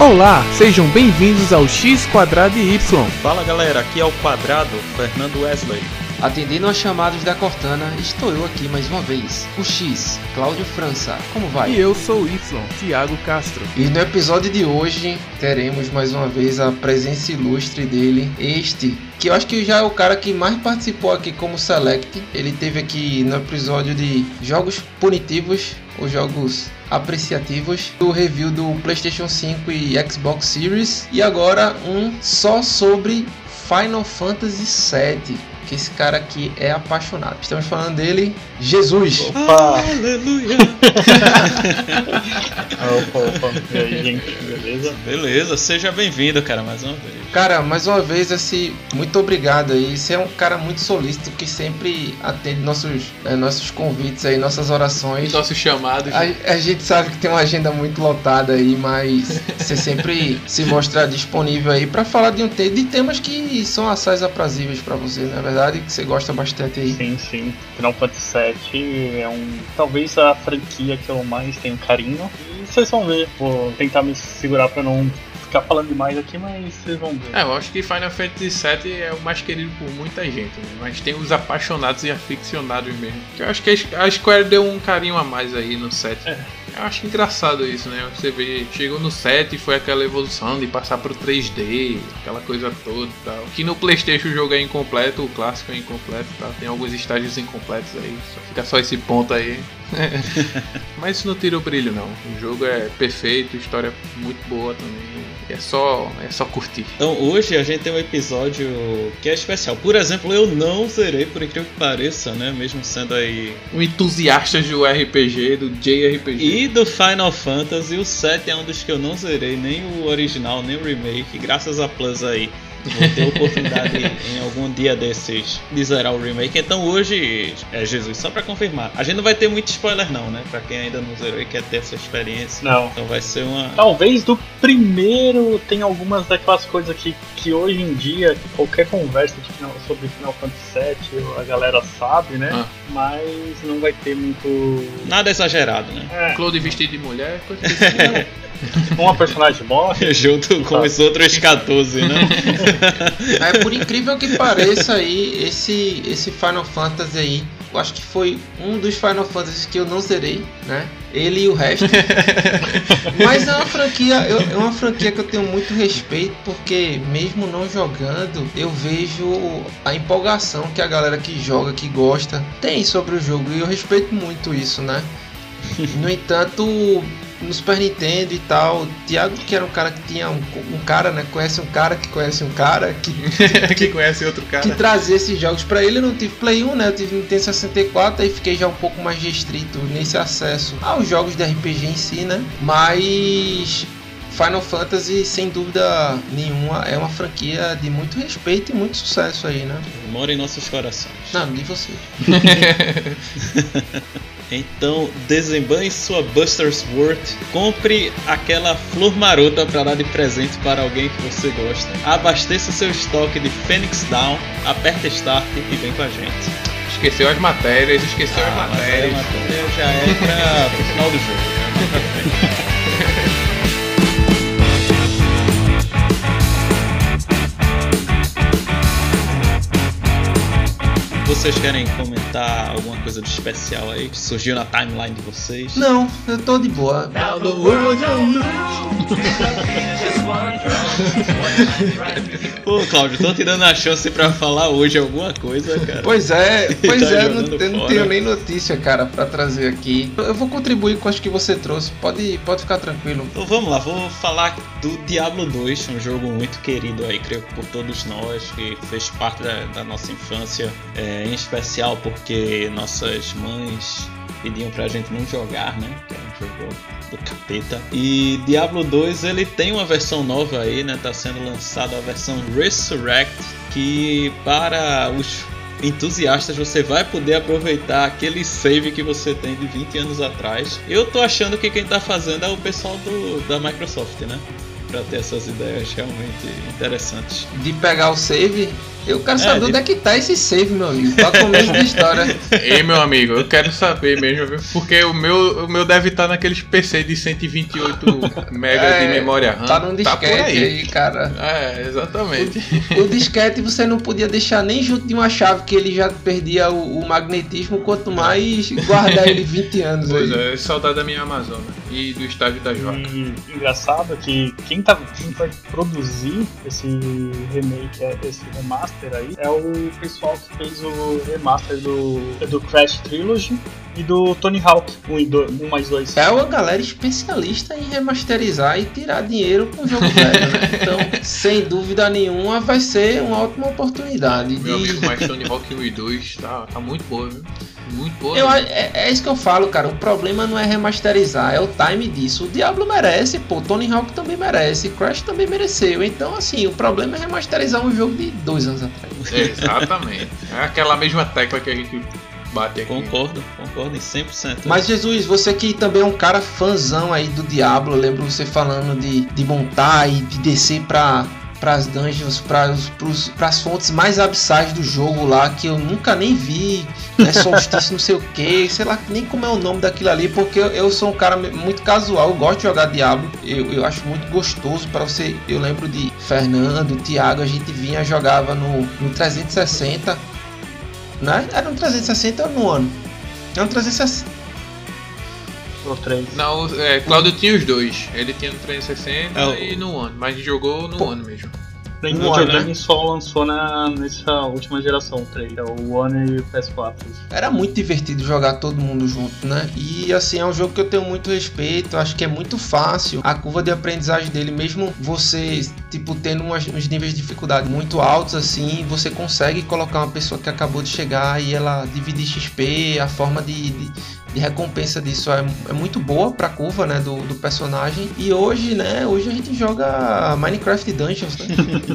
Olá, sejam bem-vindos ao X Quadrado e Y. Fala galera, aqui é o Quadrado, Fernando Wesley. Atendendo aos chamados da Cortana, estou eu aqui mais uma vez. O X, Cláudio França. Como vai? E eu sou o Y, Thiago Castro. E no episódio de hoje teremos mais uma vez a presença ilustre dele, este que eu acho que já é o cara que mais participou aqui como Select. Ele teve aqui no episódio de jogos punitivos ou jogos apreciativos, o review do PlayStation 5 e Xbox Series e agora um só sobre Final Fantasy VII que esse cara aqui é apaixonado. Estamos falando dele, Jesus. Opa! Aleluia! opa, opa. E aí, gente, beleza? Beleza, seja bem-vindo, cara, mais uma vez. Cara, mais uma vez, esse, muito obrigado aí. Você é um cara muito solícito que sempre atende nossos, é, nossos convites aí, nossas orações. Nossos chamados. A, a, gente sabe que tem uma agenda muito lotada aí, mas você sempre se mostra disponível aí para falar de, um, de temas que são assais aprazíveis para você, na é verdade, que você gosta bastante aí. Sim, sim. Final Fantasy VII é um, talvez a franquia que eu mais tenho carinho. E vocês vão ver. Vou tentar me segurar para não ficar falando demais aqui, mas vocês vão ver. É, eu acho que Final Fantasy VII é o mais querido por muita gente, né? mas tem os apaixonados e aficionados mesmo. Eu acho que a Square deu um carinho a mais aí no 7. É. Eu acho engraçado isso, né? Você vê, chegou no 7 e foi aquela evolução de passar pro 3D, aquela coisa toda e tal. Que no Playstation o jogo é incompleto, o clássico é incompleto e tal. Tem alguns estágios incompletos aí, só fica só esse ponto aí. Mas isso não tira o brilho não. O jogo é perfeito, história muito boa também. É só, é só curtir. Então hoje a gente tem um episódio que é especial. Por exemplo, eu não zerei, por incrível que pareça, né? Mesmo sendo aí. Um entusiasta do RPG, do JRPG. E do Final Fantasy, o 7 é um dos que eu não zerei, nem o original, nem o remake, graças a Plus aí. Vou ter oportunidade em algum dia desses de zerar o remake. Então hoje, é Jesus, só pra confirmar, a gente não vai ter muito spoiler não, né? Pra quem ainda não zerou e quer ter essa experiência. Não. Então vai ser uma. Talvez do primeiro tem algumas daquelas coisas que, que hoje em dia, qualquer conversa de final, sobre Final Fantasy VII, a galera sabe, né? Ah. Mas não vai ter muito. Nada exagerado, né? É. Claude vestido de mulher, coisa assim. Uma personagem morre. Junto com os outros 14, né? é, por incrível que pareça aí, esse, esse Final Fantasy aí, eu acho que foi um dos Final Fantasy que eu não zerei, né? Ele e o resto. Mas é uma franquia, eu, é uma franquia que eu tenho muito respeito, porque mesmo não jogando, eu vejo a empolgação que a galera que joga, que gosta, tem sobre o jogo. E eu respeito muito isso, né? No entanto, no Super Nintendo e tal. O Thiago, que era um cara que tinha um, um cara, né? Conhece um cara que conhece um cara que, que conhece outro cara. Que trazia esses jogos para ele. Eu não tive Play 1, né? Eu tive Nintendo 64, aí fiquei já um pouco mais restrito nesse acesso aos jogos de RPG em si, né? Mas Final Fantasy, sem dúvida nenhuma, é uma franquia de muito respeito e muito sucesso aí, né? Mora em nossos corações. Não, de você. Então, desembanhe sua Buster's Worth, compre aquela flor marota para dar de presente para alguém que você gosta. Abasteça seu estoque de Phoenix Down, aperta Start e vem com a gente. Esqueceu as matérias, esqueceu ah, as matérias. Matéria, matéria já é para o final do jogo. Vocês querem comentar alguma coisa de especial aí que surgiu na timeline de vocês? Não, eu tô de boa. Pô, Claudio, tô te dando a chance pra falar hoje alguma coisa, cara. Pois é, pois tá é, não, eu não tenho nem notícia, cara, pra trazer aqui. Eu vou contribuir com as que você trouxe, pode, pode ficar tranquilo. Então vamos lá, vou falar do Diablo 2, um jogo muito querido aí, creio por todos nós, que fez parte da, da nossa infância. É, em especial porque nossas mães pediam pra gente não jogar, né? Que era um jogo do capeta. E Diablo 2 ele tem uma versão nova aí, né? Tá sendo lançada a versão Resurrect, que para os entusiastas você vai poder aproveitar aquele save que você tem de 20 anos atrás. Eu tô achando que quem tá fazendo é o pessoal do, da Microsoft, né? Pra ter essas ideias realmente interessantes. De pegar o save Eu quero saber é, onde é que tá esse save, meu amigo. Pra começo da história. Ei, meu amigo, eu quero saber mesmo, viu? Porque o meu, o meu deve estar tá naqueles PC de 128 MB é, de memória RAM. Tá num disquete tá aí. aí. cara. É, exatamente. O, o, disquete você não podia deixar nem junto de uma chave que ele já perdia o, o magnetismo, quanto mais guardar ele 20 anos pois aí. é, saudade da minha Amazônia e do estágio da Joca. E engraçado que quem, tá, quem vai produzir esse remake, esse remaster aí, é o pessoal que fez o remaster do, do Crash Trilogy e do Tony Hawk 1 um, um mais 2. É uma galera especialista em remasterizar e tirar dinheiro com o jogo velho, né? Então, sem dúvida nenhuma, vai ser uma ótima oportunidade. Meu de... amigo, mas Tony Hawk 1 e 2 tá, tá muito boa, viu? Muito boa. Eu, é, é, isso que eu falo, cara. O problema não é remasterizar, é o time disso. O Diablo merece, pô. Tony Hawk também merece. Crash também mereceu. Então, assim, o problema é remasterizar um jogo de dois anos atrás. exatamente. É aquela mesma tecla que a gente bate aqui. Concordo, concordo em 100%. Mas Jesus, você que também é um cara fãzão aí do Diablo, eu lembro você falando de, de montar e de descer pra para as dungeons, para as fontes mais abissais do jogo lá, que eu nunca nem vi, né, solstício não sei o que, sei lá nem como é o nome daquilo ali, porque eu, eu, sou um cara muito casual, eu gosto de jogar Diablo, eu, eu acho muito gostoso para você, eu lembro de Fernando, Thiago, a gente vinha, jogava no, no 360, né? Era um 360 ou no ano? Era um 360. Ou 3. Não, é, Claudio tinha os dois. Ele tinha no 360 é, e no One, mas jogou no Pô. One mesmo. Nem o videogame né? só lançou na, nessa última geração 3, é o One e o PS4. Era muito divertido jogar todo mundo junto, né? E assim, é um jogo que eu tenho muito respeito, acho que é muito fácil. A curva de aprendizagem dele, mesmo você, tipo, tendo umas, uns níveis de dificuldade muito altos, assim, você consegue colocar uma pessoa que acabou de chegar e ela dividir XP, a forma de, de de recompensa disso é, é muito boa pra curva, né, do, do, personagem. E hoje, né, hoje a gente joga Minecraft Dungeons, né?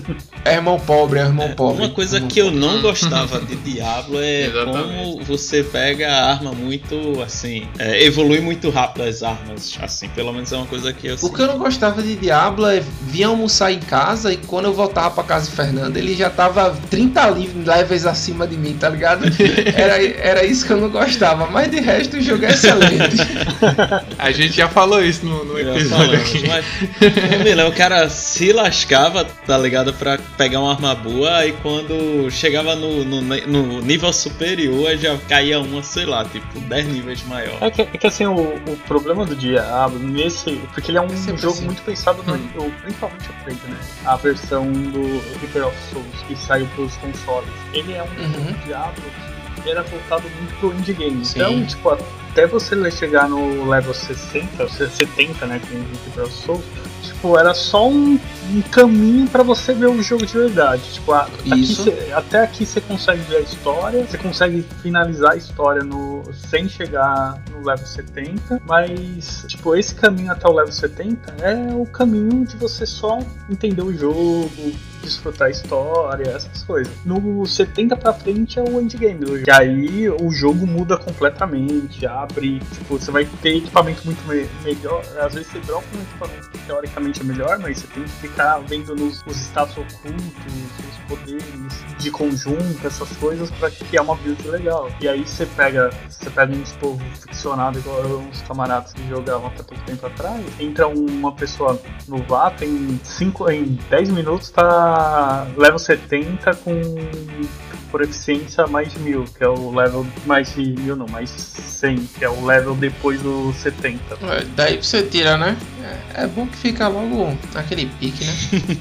é irmão pobre, é irmão é, pobre. Uma coisa que pobre. eu não gostava de Diablo é como você pega a arma muito, assim, é, evolui muito rápido as armas, assim, pelo menos é uma coisa que eu... O que eu não gostava de Diablo é vir almoçar em casa e quando eu voltava pra casa de Fernando, ele já tava 30 levels acima de mim, tá ligado? Era, era isso que eu não gostava, mas de resto jogo é excelente. A gente já falou isso no, no episódio falamos, aqui. Mas, o cara se lascava, tá ligado? Pra pegar uma arma boa e quando chegava no, no, no nível superior já caía uma, sei lá, tipo 10 níveis maior. É que, é que assim, o, o problema do Diablo, nesse. Porque ele é um é jogo assim. muito pensado no. Hum. Principalmente o Play, né? A versão do Reaper of Souls que saiu pros consoles. Ele é um uhum. Diablo era voltado muito pro indie game. Então, tipo, até você chegar no level 60, 70, né, com o Reaper Souls, tipo, era só um, um caminho para você ver o jogo de verdade. Tipo, a, aqui cê, até aqui você consegue ver a história, você consegue finalizar a história no, sem chegar no level 70, mas, tipo, esse caminho até o level 70 é o caminho de você só entender o jogo, desfrutar a história, essas coisas. No 70 pra frente é o endgame. E aí o jogo muda completamente, abre, tipo, você vai ter equipamento muito me melhor. Às vezes você dropa um equipamento que teoricamente é melhor, mas você tem que ficar vendo nos, os status ocultos, os poderes de conjunto, essas coisas, pra criar uma build legal. E aí você pega, você pega uns povo ficcionado, igual uns camaradas que jogavam até pouco tempo atrás, entra uma pessoa no VAP em, cinco, em 10 minutos tá level 70 com por eficiência mais mil, que é o level mais de mil não, mais 100, que é o level depois do 70. É, daí você tira, né? É, é, bom que fica logo naquele pique, né?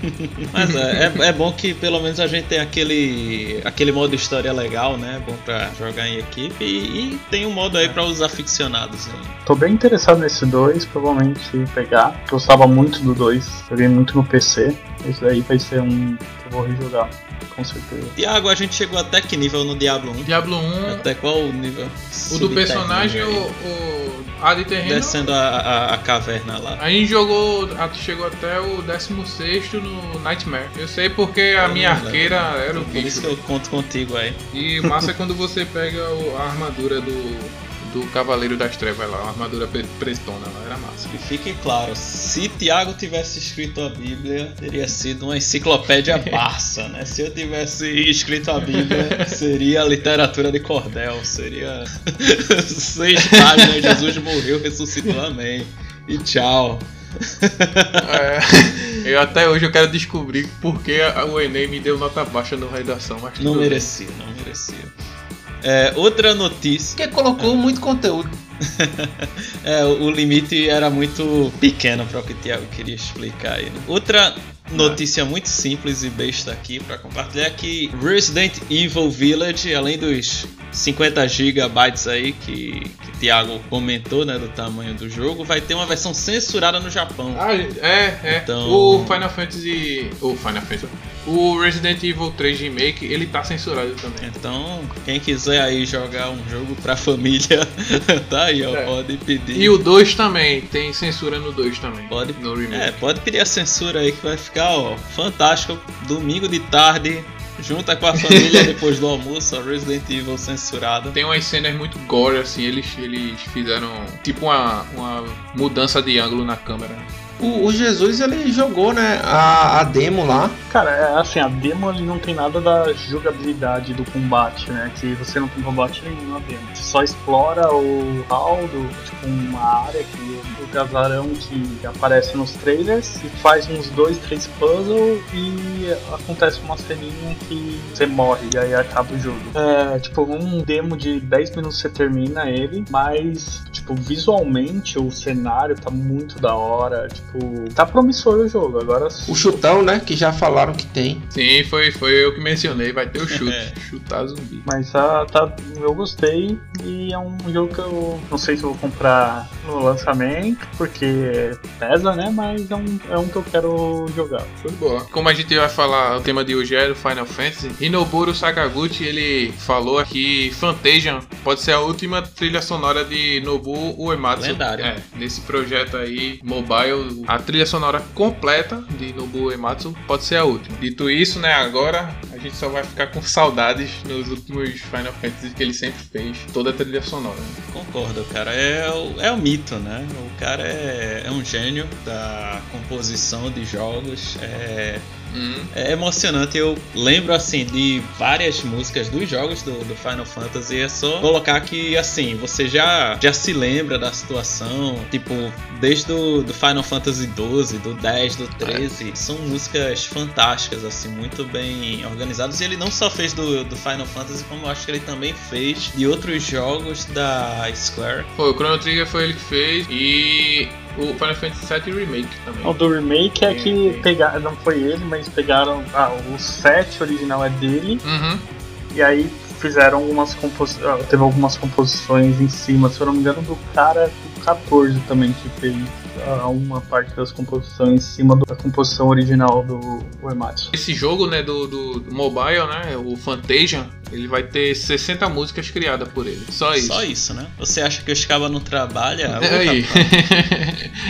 Mas é, é, é, bom que pelo menos a gente tem aquele, aquele modo história legal, né? Bom pra jogar em equipe e, e tem um modo aí para os aficionados. Hein? Tô bem interessado nesse 2, provavelmente pegar. Gostava muito do 2, joguei muito no PC. Esse daí vai ser um que eu vou rejogar, com certeza. Tiago, a gente chegou até que nível no Diablo 1? Diablo 1. Até qual nível? O do personagem, o, o A de terreno. Descendo a, a, a, caverna lá. A gente jogou, chegou até o 16 no Nightmare. Eu sei porque a eu minha arqueira era o bicho. Por isso que eu conto contigo aí. E massa é quando você pega a armadura do do Cavaleiro das Trevas lá, uma armadura pretona lá, era massa. E fique claro, se Tiago tivesse escrito a Bíblia, teria sido uma enciclopédia Barça, né? Se eu tivesse escrito a Bíblia, seria a literatura de cordel, seria seis páginas, Jesus morreu, ressuscitou, amém. E tchau. É, eu até hoje eu quero descobrir por que o Enem me deu nota baixa na redação. Mas não merecia, não merecia. É, outra notícia. Que colocou muito conteúdo. é, o limite era muito pequeno para o que o Thiago queria explicar aí. Né? Outra notícia muito simples e besta aqui para compartilhar que Resident Evil Village, além dos 50 gigabytes aí que, que o Thiago comentou, né, do tamanho do jogo, vai ter uma versão censurada no Japão. Ah, é, é. Então... O Final Fantasy, o Final Fantasy, o Resident Evil 3 Remake, ele tá censurado também. Então, quem quiser aí jogar um jogo pra família, tá aí, ó, é. pode pedir. E o 2 também, tem censura no 2 também. Pode, no remake. É, pode pedir a censura aí que vai ficar, ó, fantástico. Domingo de tarde, junta com a família depois do almoço, Resident Evil censurada. Tem umas cenas muito gore, assim, eles, eles fizeram tipo uma, uma mudança de ângulo na câmera. O, o, Jesus ele jogou, né, a, a demo lá. Cara, é assim, a demo ele não tem nada da jogabilidade do combate, né? Que você não tem combate nenhum na demo. Você só explora o hall do, tipo, uma área que o casarão que aparece nos trailers e faz uns dois, três puzzles e acontece uma ceninha que você morre e aí acaba o jogo. É, tipo, um demo de 10 minutos você termina ele, mas, tipo, visualmente o cenário tá muito da hora, tipo, Tipo, tá promissor o jogo. Agora. O chutão, né? Que já falaram que tem. Sim, foi, foi eu que mencionei. Vai ter o chute. É. Chutar zumbi. Mas tá, tá, eu gostei. E é um jogo que eu não sei se eu vou comprar no lançamento, porque pesa, né? Mas é um, é um que eu quero jogar. Foi boa. Como a gente vai falar, o tema de hoje é do Final Fantasy. Hinoburo Sakaguchi, ele falou aqui Fantasian pode ser a última trilha sonora de Nobu Uematsu. Lendário. É, nesse projeto aí, mobile a trilha sonora completa de Nobuo Ematsu pode ser a última. Dito isso, né, agora a gente só vai ficar com saudades nos últimos Final Fantasy que ele sempre fez, toda a trilha sonora. Concordo, cara. É o, é o mito, né? O cara é, é um gênio da composição de jogos. É Hum. É emocionante. Eu lembro assim de várias músicas dos jogos do, do, Final Fantasy. É só colocar que assim, você já, já se lembra da situação. Tipo, desde do, do Final Fantasy 12, do 10, do 13. É. São músicas fantásticas, assim, muito bem organizadas. E ele não só fez do, do Final Fantasy, como eu acho que ele também fez de outros jogos da Square. Foi, o Chrono Trigger foi ele que fez. E o Final Fantasy VII Remake também. O do Remake é que pegaram, não foi ele, mas pegaram. Ah, o 7 original é dele. Uhum. E aí fizeram algumas composições. Ah, teve algumas composições em cima, se eu não me engano, do cara do 14 também que fez uma parte das composições em cima da composição original do Uematsu. Esse jogo, né, do, do, do, mobile, né, o Fantasia, ele vai ter 60 músicas criadas por ele. Só isso. Só isso, né? Você acha que os cabas não trabalham? É aí.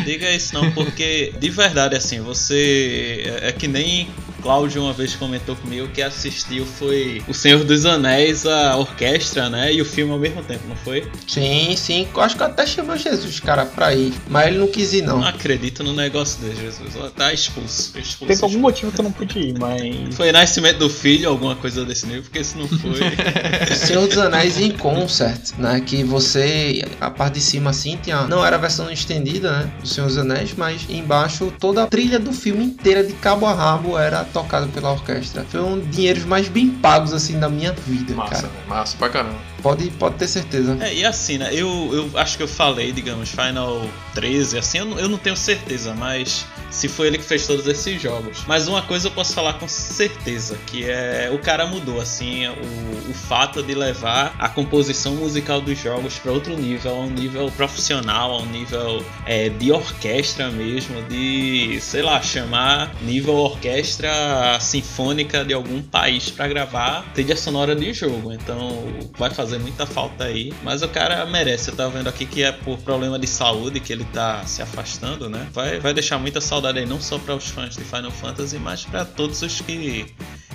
Diga isso não, porque de verdade, assim, você é, é que nem Cláudio uma vez comentou comigo que assistiu foi O Senhor dos Anéis, a orquestra, né? E o filme ao mesmo tempo, não foi? Sim, sim. Eu acho que até chamou Jesus, cara, pra ir. Mas ele não quis ir, não. Não acredito no negócio de Jesus. Tá expulso. expulso Tem expulso. algum motivo que eu não pude ir, mas. Foi nascimento do filho, alguma coisa desse nível, porque se não foi. o Senhor dos Anéis em concert, né? Que você, a parte de cima assim, tinha. Não era a versão estendida, né? Do Senhor dos Anéis, mas embaixo toda a trilha do filme inteira, de cabo a rabo, era tocado pela orquestra. Foi um dinheiros mais bem pagos assim da minha vida, massa, cara. Massa pra caramba. Pode, pode ter certeza. É, e assim, né? Eu, eu acho que eu falei, digamos, Final 13, assim, eu, eu não tenho certeza, mas se foi ele que fez todos esses jogos. Mas uma coisa eu posso falar com certeza, que é o cara mudou, assim, o, o fato de levar a composição musical dos jogos para outro nível, a um nível profissional, a um nível é, de orquestra mesmo, de, sei lá, chamar nível orquestra sinfônica de algum país para gravar trilha sonora de jogo. Então vai fazer muita falta aí. Mas o cara merece. Eu tava vendo aqui que é por problema de saúde que ele tá se afastando, né? Vai, vai deixar muita saudade aí, não só para os fãs de Final Fantasy, mas para todos os que,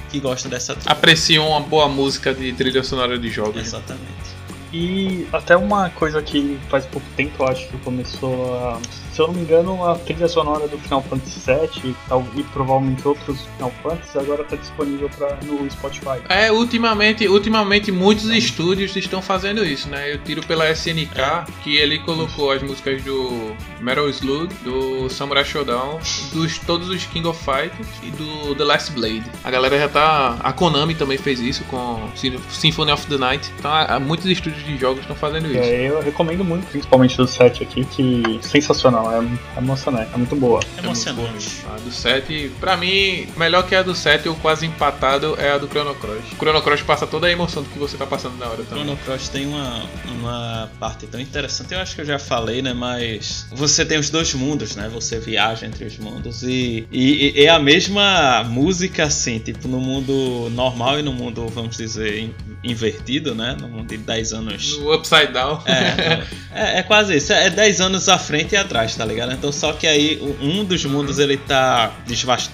que gostam dessa trilha. Apreciam uma boa música de trilha sonora de jogos. Exatamente. E até uma coisa que faz pouco tempo eu acho que começou a se eu não me engano, a trilha sonora do Final Fantasy VII e, e provavelmente outros Final Fantasy agora está disponível pra, no Spotify. É, ultimamente, ultimamente muitos estúdios estão fazendo isso, né? Eu tiro pela SNK, é. que ele colocou as músicas do Metal Slug, do Samurai Shodown, dos todos os King of Fighters e do The Last Blade. A galera já tá. A Konami também fez isso com Symphony of the Night. Então, muitos estúdios de jogos estão fazendo isso. É, eu recomendo muito, principalmente do 7 aqui, que sensacional é, é emocionante, é muito boa. É emocionante. A do 7, pra mim, melhor que a do 7, ou quase empatado, é a do Chrono Cross. O Chrono Cross passa toda a emoção do que você tá passando na hora também. Chrono Cross tem uma, uma parte tão interessante, eu acho que eu já falei, né? Mas você tem os dois mundos, né? Você viaja entre os mundos e, e, e é a mesma música, assim, tipo, no mundo normal e no mundo, vamos dizer, invertido, né? No mundo de 10 anos. No Upside Down. É, é, é quase isso. É 10 anos à frente e atrás, tá ligado? Então só que aí um dos mundos ele tá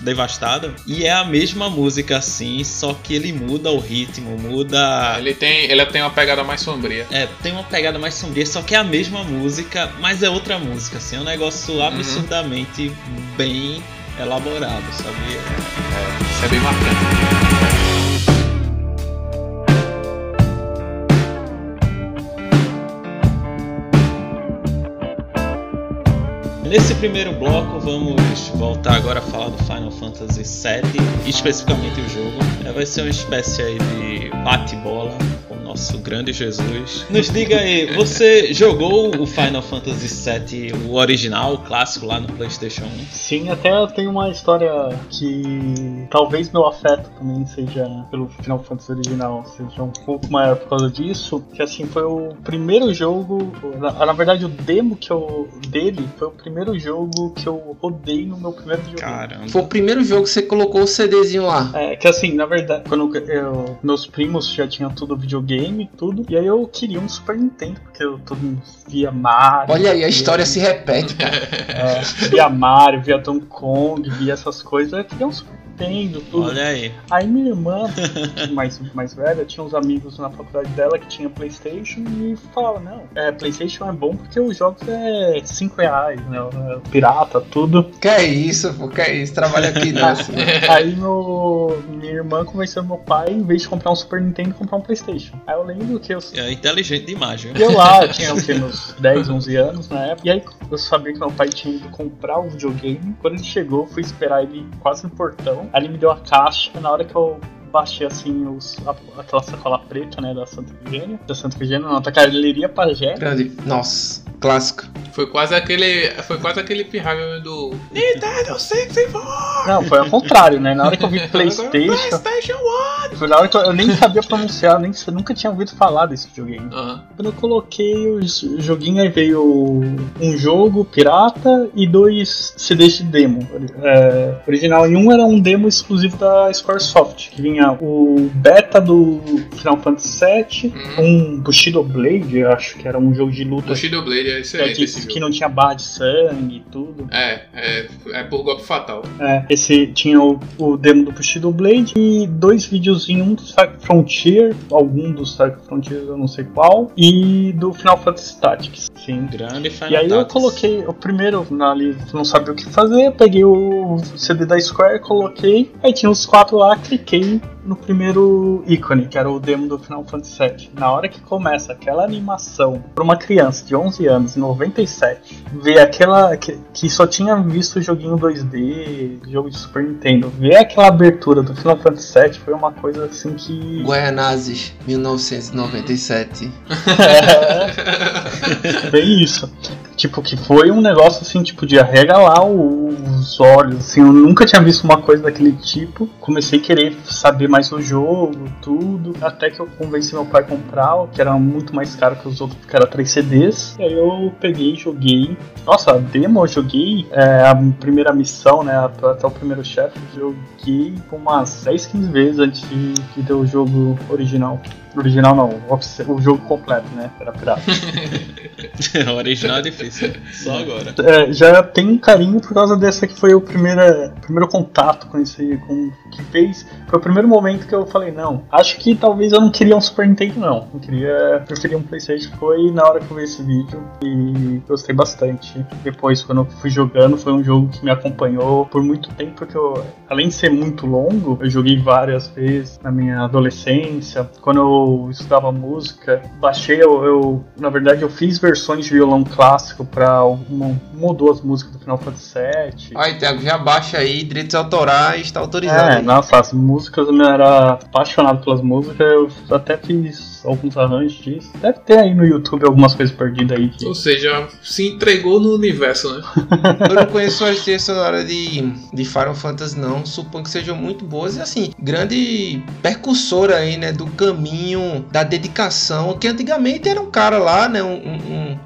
devastado e é a mesma música assim, só que ele muda o ritmo, muda. Ele tem, ele tem uma pegada mais sombria. É, tem uma pegada mais sombria, só que é a mesma música, mas é outra música, assim, é um negócio uhum. absurdamente bem elaborado, sabia? É, isso é bem marcante. Nesse primeiro bloco, vamos voltar agora a falar do Final Fantasy VII, especificamente o jogo. É, vai ser uma espécie de bate-bola nosso grande Jesus. Nos diga aí, você jogou o Final Fantasy VII, o original, o clássico lá no PlayStation 1? Sim, até eu tenho uma história que talvez meu afeto também seja pelo Final Fantasy original, seja um pouco maior por causa disso. Que assim, foi o primeiro jogo, na, na verdade o demo que eu dele foi o primeiro jogo que eu rodei no meu primeiro jogo. Caramba. Foi o primeiro jogo que você colocou o CDzinho lá. É, que assim, na verdade, quando eu, meus primos já tinham tudo videogame videogame e tudo. E aí eu queria um Super Nintendo, porque eu todo mundo via Mario. Olha aí, a história se repete, cara. É, via Mario, via Donkey Kong, via essas coisas. Eu queria um Super Nintendo, tudo. Olha aí. Aí minha irmã, mais, mais velha, tinha uns amigos na faculdade dela que tinha Playstation e falava, não, é, Playstation é bom porque os jogos é 5 reais, né? É pirata, tudo. Que é isso, pô, que é isso, trabalha aqui nessa. aí meu, minha irmã convenceu meu pai, em vez de comprar um Super Nintendo, comprar um Playstation. Aí eu lembro que eu. É inteligente demais, viu? E eu lá, tinha o que, uns 10, 11 anos na época. E aí eu sabia que meu pai tinha ido comprar o videogame. Quando ele chegou, eu fui esperar ele quase no portão. Aí ele me deu a caixa. Na hora que eu baixei assim os, a, aquela sacola preta, né, da Santa Efigênia. Da Santa Efigênia, não, da Carleiria Pajé. Nossa, clássico. Foi quase aquele. Foi quase aquele pirraga do. Nintendo 64! Não, foi ao contrário, né? Na hora que eu vi Playstation. Playstation 1! Foi na hora que eu, eu nem sabia pronunciar, nem, eu nunca tinha ouvido falar desse videogame. Uhum. Quando eu coloquei o joguinho, aí veio um jogo pirata e dois CDs de demo. É, original. E um era um demo exclusivo da Squaresoft, que vinha o beta do Final Fantasy VII, uhum. um Bushido Blade, acho que era um jogo de luta. Bushido Blade é excelente. É, que não tinha barra de sangue e tudo. É, é, é por golpe fatal. É, esse tinha o, o demo do Bushido Blade e dois videozinhos, um do Stark Frontier, algum do Stark Frontier, eu não sei qual, e do Final Fantasy Tactics. Sim. Grande Final E aí eu coloquei o primeiro ali, não sabia o que fazer, peguei o CD da Square, coloquei, aí tinha os quatro lá, cliquei no primeiro ícone, que era o demo do Final Fantasy VII. Na hora que começa aquela animação para uma criança de 11 anos, em 97, ver aquela que, que só tinha visto o joguinho 2D, jogo de Super Nintendo, ver aquela abertura do Final Fantasy VII foi uma coisa assim que. Guaianazes, 1997. é, bem isso. Tipo, que foi um negócio assim, tipo, de arregalar os olhos. Assim, eu nunca tinha visto uma coisa daquele tipo. Comecei a querer saber mais do jogo, tudo. Até que eu convenci meu pai a comprar, que era muito mais caro que os outros, que era 3 CDs. E aí eu peguei, joguei. Nossa, a demo eu joguei. É, a primeira missão, né? Até o primeiro chefe, joguei umas 10, 15 vezes antes de, de ter o jogo original. Original não, o jogo completo, né? Era pirata. o original é difícil. Só agora. É, já tenho um carinho por causa dessa que foi o primeiro, primeiro contato com esse. Com, que fez. Foi o primeiro momento que eu falei, não, acho que talvez eu não queria um Super Nintendo, não. Eu queria. Preferia um Playstation. Foi na hora que eu vi esse vídeo e gostei bastante. Depois, quando eu fui jogando, foi um jogo que me acompanhou por muito tempo, porque eu, além de ser muito longo, eu joguei várias vezes na minha adolescência. Quando eu estudava música, baixei, eu, eu na verdade, eu fiz versões de violão clássico para uma, uma ou duas músicas do Final Fantasy VII. Aí, Thiago, já baixa aí, direitos autorais, está autorizado. É, nossa, as músicas, eu era apaixonado pelas músicas, eu até fiz alguns arranjos disso. Deve ter aí no YouTube algumas coisas perdidas aí. Que... Ou seja, se entregou no universo, né? eu não conheço as trilhas sonoras de, de Final Fantasy, não. Suponho que sejam muito boas e, assim, grande percussora aí, né, do caminho da dedicação. Que antigamente era um cara lá, né, um, um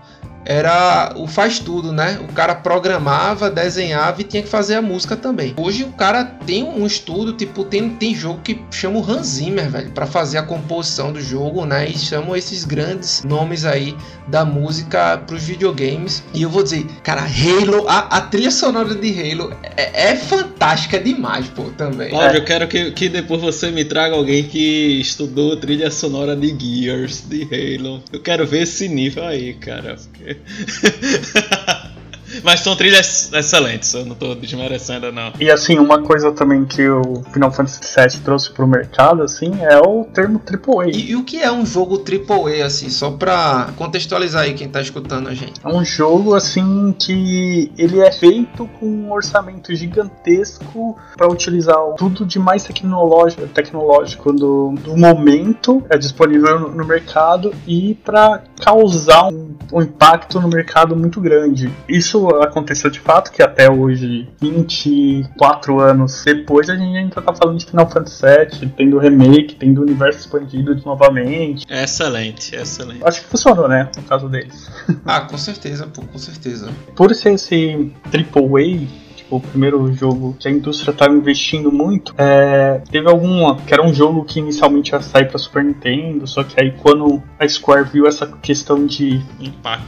era o faz tudo, né? O cara programava, desenhava e tinha que fazer a música também. Hoje o cara tem um estudo, tipo, tem, tem jogo que chama o Hans Zimmer, velho, para fazer a composição do jogo, né? E chamam esses grandes nomes aí da música pros videogames. E eu vou dizer, cara, Halo, a, a trilha sonora de Halo é, é fantástica demais, pô, também. Cláudio, é. eu quero que, que depois você me traga alguém que estudou trilha sonora de Gears, de Halo. Eu quero ver esse nível aí, cara. Porque... Mas são trilhas excelentes, eu não tô desmerecendo, não. E assim, uma coisa também que o Final Fantasy VII trouxe pro mercado, assim, é o termo AAA. E, e o que é um jogo AAA, assim, só pra contextualizar aí quem tá escutando a gente? É um jogo, assim, que ele é feito com um orçamento gigantesco para utilizar tudo de mais tecnológico, tecnológico do, do momento, é disponível no, no mercado e para causar um, um impacto no mercado muito grande. Isso aconteceu de fato, que até hoje, 24 anos depois, a gente ainda tá falando de Final Fantasy VII, tendo remake, tendo universo expandido novamente. Excelente, excelente. Acho que funcionou, né? No caso deles. ah, com certeza, pô, com certeza. Por ser esse Triple A, o primeiro jogo que a indústria estava investindo muito, é, teve alguma que era um jogo que inicialmente ia sair para Super Nintendo, só que aí quando a Square viu essa questão de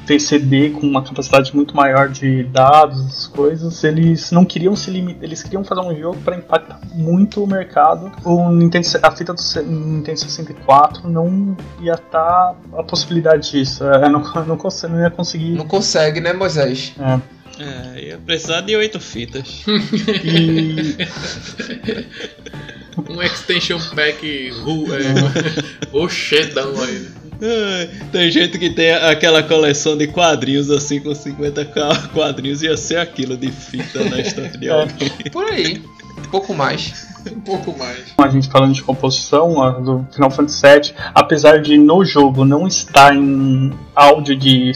ter CD com uma capacidade muito maior de dados, essas coisas, eles não queriam se limitar, eles queriam fazer um jogo para impactar muito o mercado. O Nintendo, a fita do Nintendo 64 não ia estar tá a possibilidade disso, é, não, não, não ia conseguir. Não consegue, né, Moisés? É. É, ia precisar de oito fitas. um extension pack ru, é, oxedão aí. É, tem gente que tem aquela coleção de quadrinhos assim com 50 quadrinhos ia ser aquilo de fita na estante de alguém. Por aí, um pouco mais. Um pouco mais. A gente falando de composição do Final Fantasy VII, apesar de no jogo não estar em áudio de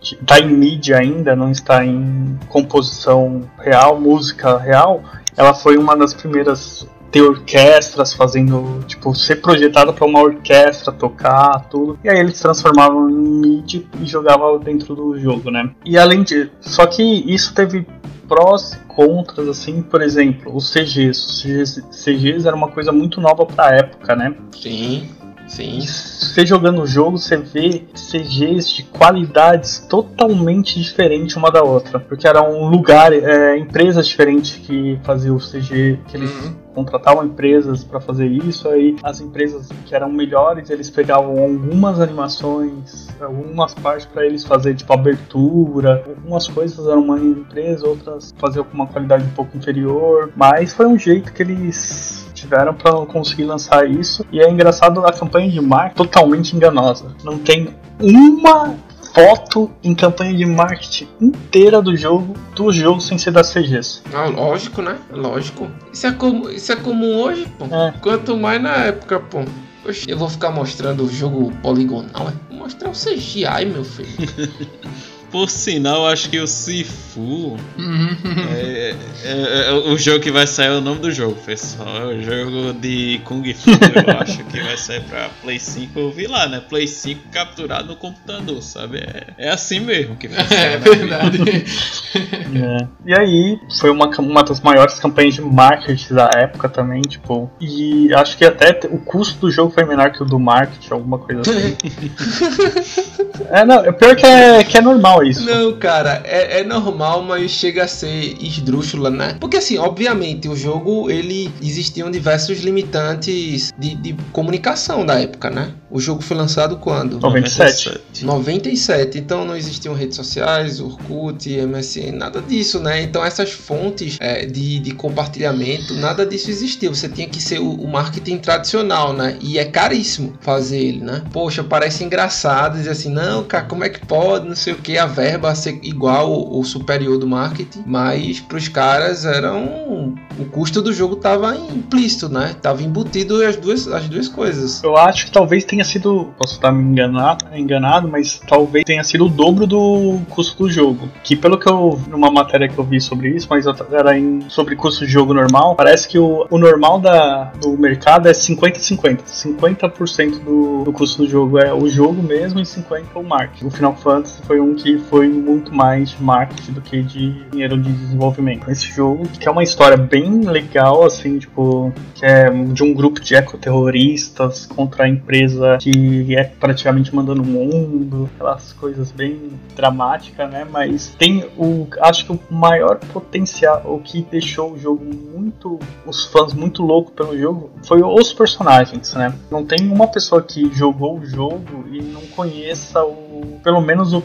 está em mídia ainda, não está em composição real, música real, ela foi uma das primeiras ter orquestras fazendo, tipo, ser projetada para uma orquestra tocar, tudo. E aí eles transformavam em mídia e jogavam dentro do jogo, né? E além de, só que isso teve prós e contras, assim, por exemplo, os CGs. Os CGs, CGs era uma coisa muito nova para a época, né? Sim. Sim. Você jogando o jogo, você vê CGs de qualidades totalmente diferentes uma da outra. Porque eram lugar, é, empresas diferentes que faziam o CG, que eles uhum. contratavam empresas para fazer isso. Aí as empresas que eram melhores, eles pegavam algumas animações, algumas partes para eles fazer, tipo abertura. Algumas coisas eram uma empresa, outras faziam com uma qualidade um pouco inferior. Mas foi um jeito que eles tiveram para conseguir lançar isso. E é engraçado a campanha de marketing totalmente enganosa. Não tem uma foto em campanha de marketing inteira do jogo, do jogo sem ser das CGs. Ah, lógico, né? Lógico. Isso é, comum, isso é comum hoje, pô. É. Quanto mais na época, pô. Oxe, eu vou ficar mostrando o jogo poligonal, é? Vou mostrar o CGI, meu filho. Por sinal, acho que o Sifu é, é, é, o jogo que vai sair, é o nome do jogo, pessoal. É o jogo de Kung Fu, eu acho que vai sair pra Play 5. Eu vi lá, né? Play 5 capturado no computador, sabe? É, é assim mesmo que vai sair. É verdade. é. E aí, foi uma, uma das maiores campanhas de marketing da época também, tipo. E acho que até o custo do jogo foi menor que o do marketing, alguma coisa assim. É, não, é pior que é, que é normal isso. Não, cara, é, é normal, mas chega a ser esdrúxula, né? Porque assim, obviamente, o jogo, ele existiam diversos limitantes de, de comunicação da época, né? O jogo foi lançado quando? 97. 97. Então não existiam redes sociais, Orkut, MSN, nada disso, né? Então essas fontes é, de, de compartilhamento, nada disso existia. Você tinha que ser o, o, marketing tradicional, né? E é caríssimo fazer ele, né? Poxa, parece engraçado dizer assim, não, cara, como é que pode, não sei o que, a verba ser igual ou superior do marketing, mas pros caras era um... O custo do jogo tava implícito, né? Tava embutido as duas, as duas coisas. Eu acho que talvez tenha sido, posso estar me enganado, enganado, mas talvez tenha sido o dobro do custo do jogo. Que pelo que eu, numa matéria que eu vi sobre isso, mas era em, sobre custo de jogo normal, parece que o, o normal da, do mercado é 50-50. 50%, 50 do, do custo do jogo é o jogo mesmo e 50% o marketing. O Final Fantasy foi um que foi muito mais de marketing do que de dinheiro de desenvolvimento. Esse jogo, que é uma história bem legal, assim, tipo, que é de um grupo de ecoterroristas contra a empresa que é praticamente mandando o mundo, aquelas coisas bem dramáticas, né? Mas tem o. Acho que o maior potencial, o que deixou o jogo muito. os fãs muito loucos pelo jogo, foi os personagens, né? Não tem uma pessoa que jogou o jogo e não conheça o. pelo menos o,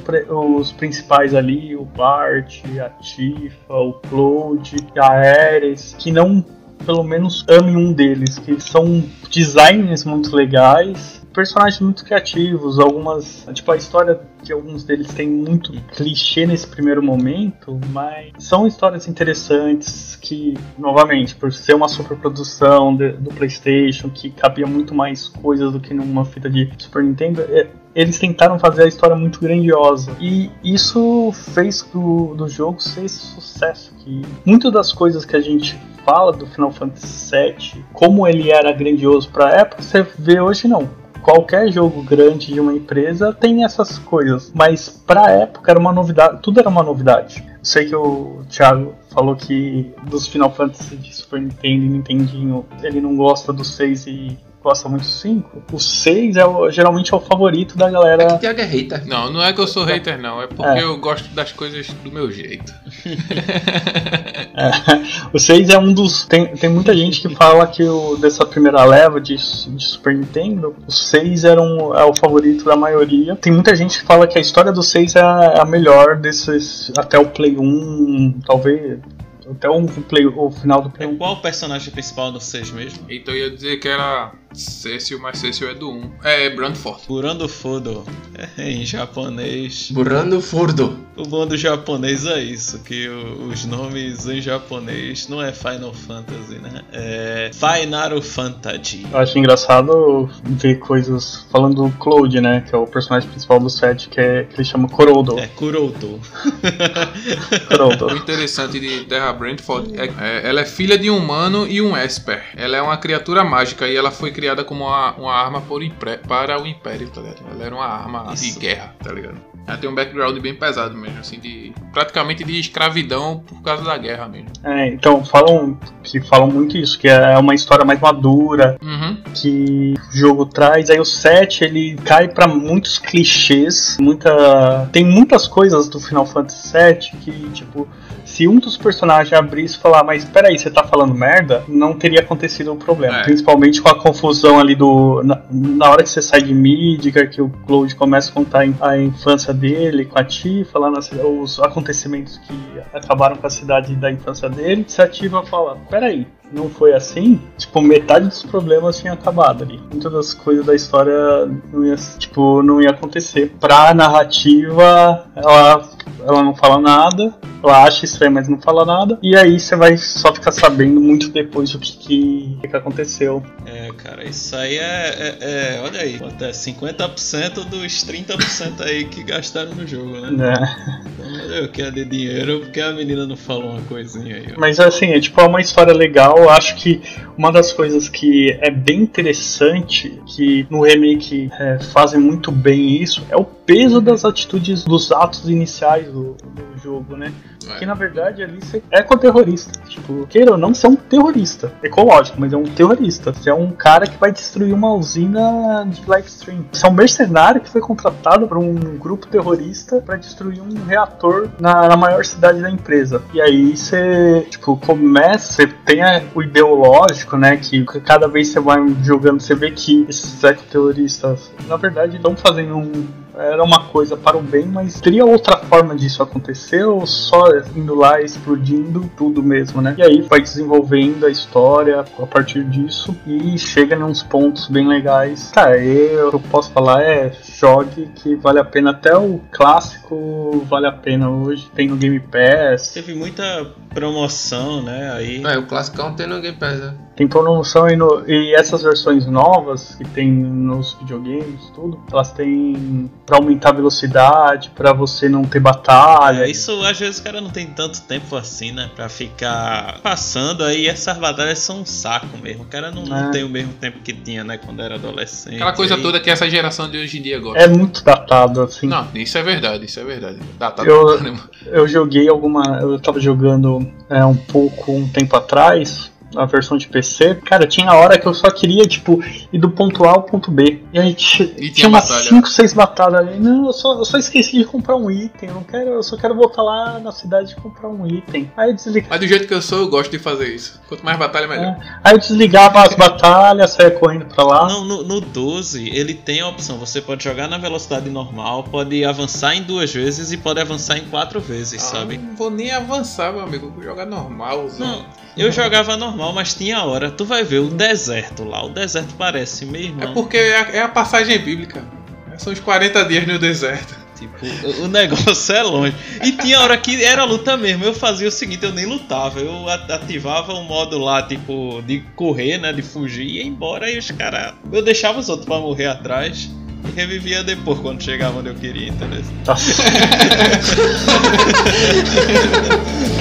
os principais ali, o Bart, a Tifa, o Claude, a Ares, que não pelo menos ame um deles, que são designs muito legais, personagens muito criativos, algumas. Tipo, a história de alguns deles tem muito clichê nesse primeiro momento, mas são histórias interessantes que, novamente, por ser uma superprodução de, do PlayStation, que cabia muito mais coisas do que numa fita de Super Nintendo, é, eles tentaram fazer a história muito grandiosa. E isso fez do, do jogo ser esse sucesso. Que muitas das coisas que a gente fala do Final Fantasy VII, como ele era grandioso para a época, você vê hoje não. Qualquer jogo grande de uma empresa tem essas coisas, mas para a época era uma novidade, tudo era uma novidade. Sei que o Thiago falou que dos Final Fantasy de Super Nintendo e Nintendinho ele não gosta do 6 e gosta muito do 5, o 6 é o, geralmente é o favorito da galera. É que é hater. Não, não é que eu sou hater, não. É porque é. eu gosto das coisas do meu jeito. é, o 6 é um dos. Tem, tem muita gente que fala que o, dessa primeira leva de, de Super Nintendo, o 6 era um, é o favorito da maioria. Tem muita gente que fala que a história do 6 é a melhor desses. Até o Play 1, talvez até o, play, o final do Play 1. Qual o personagem principal do 6 mesmo? Então eu ia dizer que era Cecil, mas Cecil é do 1. É Brandford. Burando Fudo. É, em japonês. Burando Furdo. O bom do japonês é isso, que o, os nomes em japonês não é Final Fantasy, né? É Final Fantasy. Eu acho engraçado ver coisas falando do Cloud, né? Que é o personagem principal do set, que, é, que ele chama Kurodo. É, Kurodo. Kurodo. O interessante de Terra Brandford é, é ela é filha de um humano e um Esper. Ela é uma criatura mágica e ela foi criada criada como uma, uma arma por, para o Império, tá ligado? Ela era uma arma Isso. de guerra, tá ligado? Ela tem um background bem pesado mesmo, assim, de praticamente de escravidão por causa da guerra mesmo. É, então falam que falam muito isso, que é uma história mais madura, uhum. que o jogo traz. Aí o 7 ele cai para muitos clichês, muita tem muitas coisas do Final Fantasy 7 que tipo se um dos personagens abrisse e falar, mas peraí, você tá falando merda, não teria acontecido o problema. É. Principalmente com a confusão ali do. Na, na, hora que você sai de Midgar, que o Cloud começa a contar a infância dele com a Tifa, lá os acontecimentos que acabaram com a cidade da infância dele, se ativa a falar, peraí, não foi assim, tipo, metade dos problemas tinha acabado ali. Muitas das coisas da história não ia, tipo, não ia acontecer. Pra narrativa, ela, ela não fala nada, ela acha estranho, mas não fala nada. E aí você vai só ficar sabendo muito depois o que, que, que aconteceu. É, cara, isso aí é, é, é olha aí, é 50% dos 30% aí que gastaram no jogo, né? É. Então, eu quero de dinheiro porque a menina não falou uma coisinha aí. Ó. Mas assim, é tipo é uma história legal eu acho que uma das coisas que é bem interessante, que no remake é, fazem muito bem isso, é o peso das atitudes, dos atos iniciais do, do jogo, né? É. Que na verdade ali você é ecoterrorista. Tipo, queira ou não, você é um terrorista. Ecológico, mas é um terrorista. Você é um cara que vai destruir uma usina de live stream. Você é um mercenário que foi contratado por um grupo terrorista para destruir um reator na, na, maior cidade da empresa. E aí você, tipo, começa, você tem o ideológico, né? Que cada vez você vai jogando, você vê que esses ecoterroristas, na verdade, estão fazendo um era uma coisa para o bem, mas teria outra forma disso acontecer ou só indo lá explodindo tudo mesmo, né? E aí vai desenvolvendo a história a partir disso e chega em uns pontos bem legais. Cara, eu, eu posso falar é jogue que vale a pena até o clássico vale a pena hoje tem no Game Pass. Teve muita promoção, né? Aí. É, o clássico tem no Game Pass. Né? Tem promoção e, no, e essas versões novas que tem nos videogames, tudo, elas têm para aumentar a velocidade, para você não ter batalha. É, isso às vezes o cara não tem tanto tempo assim, né? Pra ficar passando aí. Essas batalhas são um saco mesmo. O cara não, é. não tem o mesmo tempo que tinha, né? Quando era adolescente. Aquela coisa aí... toda que essa geração de hoje em dia gosta. É muito datado, assim. Não, isso é verdade, isso é verdade. Datado eu, eu joguei alguma. Eu tava jogando é, um pouco um tempo atrás a versão de PC, cara, tinha hora que eu só queria, tipo, ir do ponto A ao ponto B. E aí e tinha umas 5, 6 batalhas ali. Não, eu só, eu só esqueci de comprar um item. Eu, não quero, eu só quero voltar lá na cidade e comprar um item. Aí eu desligava. Mas do jeito que eu sou, eu gosto de fazer isso. Quanto mais batalha, melhor. É. Aí eu desligava as batalhas, saia correndo pra lá. Não, no, no 12, ele tem a opção. Você pode jogar na velocidade normal, pode avançar em duas vezes e pode avançar em quatro vezes, ah, sabe? Não vou nem avançar, meu amigo. Vou jogar normal. Não, eu jogava normal, mas tinha hora. Tu vai ver o deserto lá. O deserto parece mesmo. É porque é a, é a passagem bíblica. São os 40 dias no deserto. Tipo, o negócio é longe. E tinha hora que era luta mesmo. Eu fazia o seguinte, eu nem lutava. Eu ativava um modo lá, tipo, de correr, né? De fugir e ia embora. E os caras. Eu deixava os outros pra morrer atrás. E revivia depois quando chegava onde eu queria, entendeu?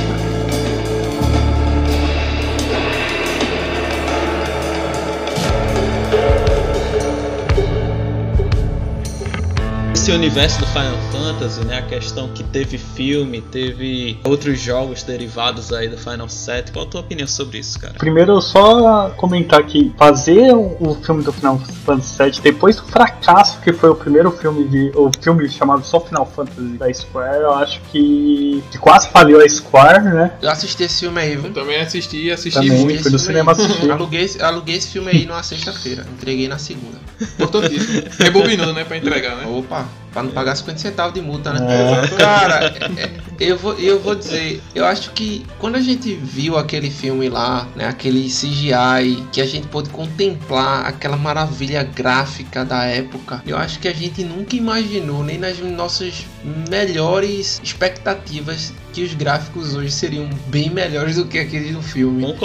esse universo do Final Fantasy, né? A questão que teve filme, teve outros jogos derivados aí do Final 7. Qual a tua opinião sobre isso, cara? Primeiro, só comentar que fazer o filme do Final Fantasy 7 depois do fracasso que foi o primeiro filme de. o filme chamado só Final Fantasy da Square, eu acho que, que quase faliu a Square, né? Eu assisti esse filme aí, viu? Eu também assisti, assisti também, muito. Fui no cinema assistir. aluguei, aluguei esse filme aí numa sexta-feira, entreguei na segunda. Importantíssimo. Rebobinando, né? Pra entregar, né? Opa, Pra não pagar 50 centavos de multa, né? É. Cara, é, eu vou, eu vou dizer, eu acho que quando a gente viu aquele filme lá, né, aquele CGI, que a gente pôde contemplar aquela maravilha gráfica da época, eu acho que a gente nunca imaginou, nem nas nossas melhores expectativas, que os gráficos hoje seriam bem melhores do que aqueles do filme.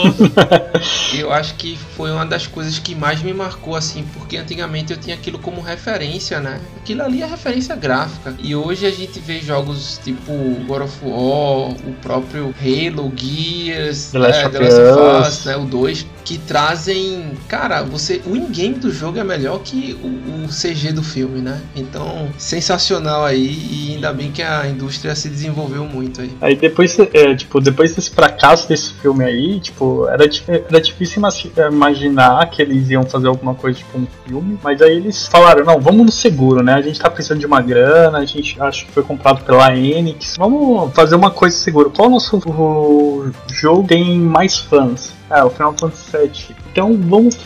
eu acho que foi uma das coisas que mais me marcou, assim, porque antigamente eu tinha aquilo como referência, né? Aquilo ali é referência gráfica. E hoje a gente vê jogos tipo God of War, o próprio Halo, Gears, The Last, é, of, The Last of Us, né, o 2, que trazem, cara, você o in-game do jogo é melhor que o, o, CG do filme, né? Então, sensacional aí e ainda bem que a indústria se desenvolveu muito aí. Aí depois, é, tipo, depois desse fracasso desse filme aí, tipo, era, era difícil imaginar que eles iam fazer alguma coisa tipo um filme, mas aí eles falaram, não, vamos no seguro, né? A gente tá precisando de uma grana, a gente acha que foi comprado pela Enix, vamos fazer uma coisa segura. Qual o nosso o jogo tem mais fãs? É, o Final Fantasy VII. Então vamos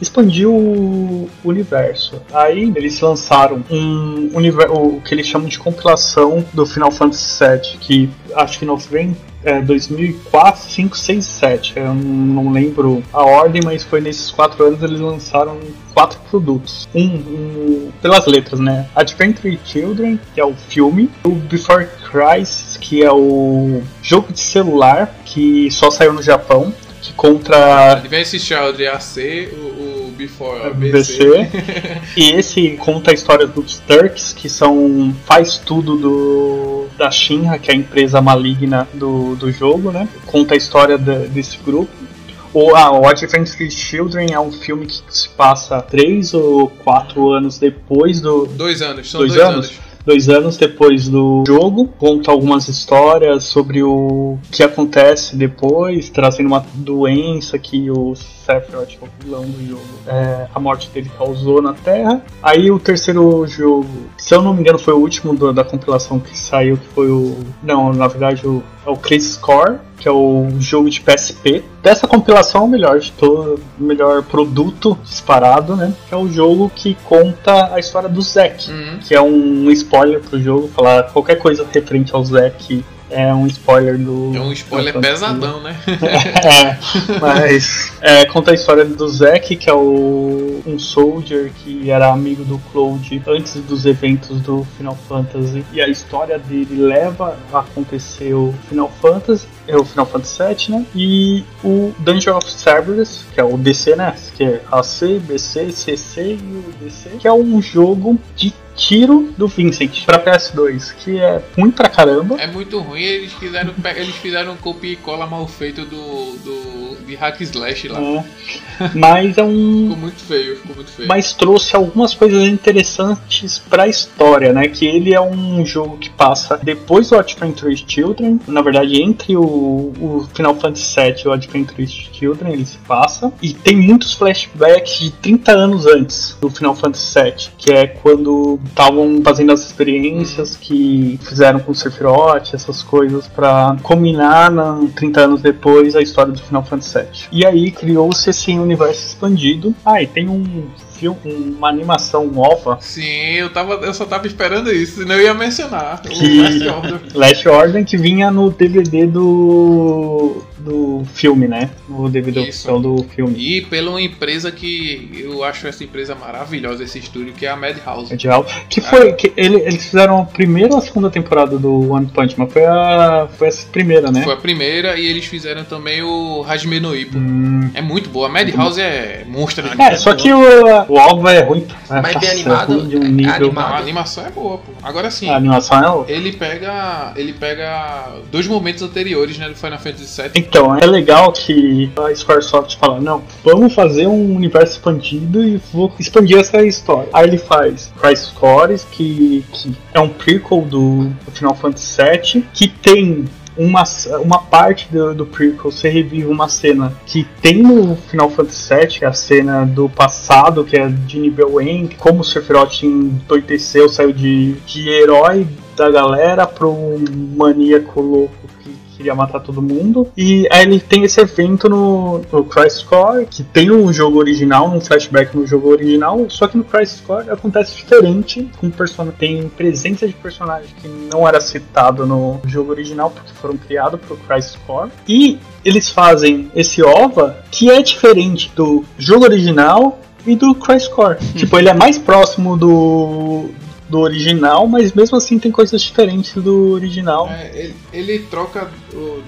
expandir o universo. Aí eles lançaram um universo, o que eles chamam de compilação do Final Fantasy VII, que acho que 90 é, 2004, 5, 6, 7. Eu não lembro a ordem, mas foi nesses quatro anos eles lançaram quatro produtos. Um, um pelas letras, né? Adventure Children, que é o filme, o Before Christ, que é o jogo de celular que só saiu no Japão que contra. Advance Child AC, o, o Before BC. e esse conta a história dos Turks, que são. faz tudo do. da Shinra, que é a empresa maligna do, do jogo, né? Conta a história de, desse grupo. O, ah, o Advent Children é um filme que se passa três ou quatro anos depois do. Dois anos, são dois, dois anos. anos dois anos depois do jogo, conta algumas histórias sobre o que acontece depois, trazendo uma doença que o Sephiroth, o vilão do jogo, é, a morte dele causou na Terra. Aí o terceiro jogo, se eu não me engano, foi o último do, da compilação que saiu, que foi o. Não, na verdade, o, é o Chris Score, que é o jogo de PSP. Dessa compilação, o melhor de todo, melhor produto disparado, né? Que é o jogo que conta a história do Zack, uhum. que é um spoiler pro jogo, falar qualquer coisa referente ao Zack é um spoiler do. É um spoiler pesadão, né? é, mas é, conta a história do Zack, que é o, um soldier que era amigo do Cloud antes dos eventos do Final Fantasy. E a história dele leva a acontecer o Final Fantasy, é o Final Fantasy VII, né? E o Dungeon of Cerberus, que é o DC, né? Que é AC, BC, CC e o DC, que é um jogo de tiro do Vincent pra PS2, que é ruim pra caramba. É muito ruim, eles fizeram, eles fizeram um copia e cola mal feito do, do de Hack Slash lá. É. Mas é um. ficou muito feio, ficou muito feio. Mas trouxe algumas coisas interessantes pra história, né? Que ele é um jogo que passa depois do Adventure Children, na verdade, entre o, o Final Fantasy VII o Adventure Children, ele se passa. E tem muitos flashbacks de 30 anos antes do Final Fantasy VII, que é quando estavam fazendo as experiências que fizeram com o Sephiroth, essas coisas, para combinar na, 30 anos depois a história do Final Fantasy VII. E aí criou-se esse universo expandido. Ah, e tem um filme, uma animação nova. Sim, eu, tava, eu só tava esperando isso, senão eu ia mencionar. Que, Last Order. Last Order que vinha no DVD do do filme, né? No DVD oficial do filme. E pela uma empresa que eu acho essa empresa maravilhosa, esse estúdio, que é a Madhouse. Madhouse. Que foi. Ah. Que ele, eles fizeram a primeira ou a segunda temporada do One Punch Man? Foi a. Foi essa primeira, né? Foi a primeira e eles fizeram também o Hajime no Ippo. Hum. É muito boa. A Madhouse é monstro de É, só que o, o Alva é ruim. É, Mas bem animado. É de um nível... Não, a animação é boa, pô. Agora sim. A animação é Ele pega. Ele pega dois momentos anteriores, né, do Final Fantasy VII. Então, é legal que a Squaresoft fala, não, vamos fazer um universo expandido e vou expandir essa história. Aí ele faz Crisis Core, que, que é um prequel do, do Final Fantasy VII, que tem uma, uma parte do, do prequel, você revive uma cena que tem no Final Fantasy VII, que é a cena do passado, que é de nível N, como o Sephiroth endoideceu, saiu de, de herói da galera um maníaco louco queria matar todo mundo. E aí ele tem esse evento no, no Crisis Core, que tem um jogo original, um flashback no jogo original, só que no Crisis Core acontece diferente, com person tem presença de personagem que não era citado no jogo original, porque foram criados pro Crisis Core. E eles fazem esse OVA que é diferente do jogo original e do Crisis Core. tipo, ele é mais próximo do, do original, mas mesmo assim tem coisas diferentes do original. É, ele, ele, troca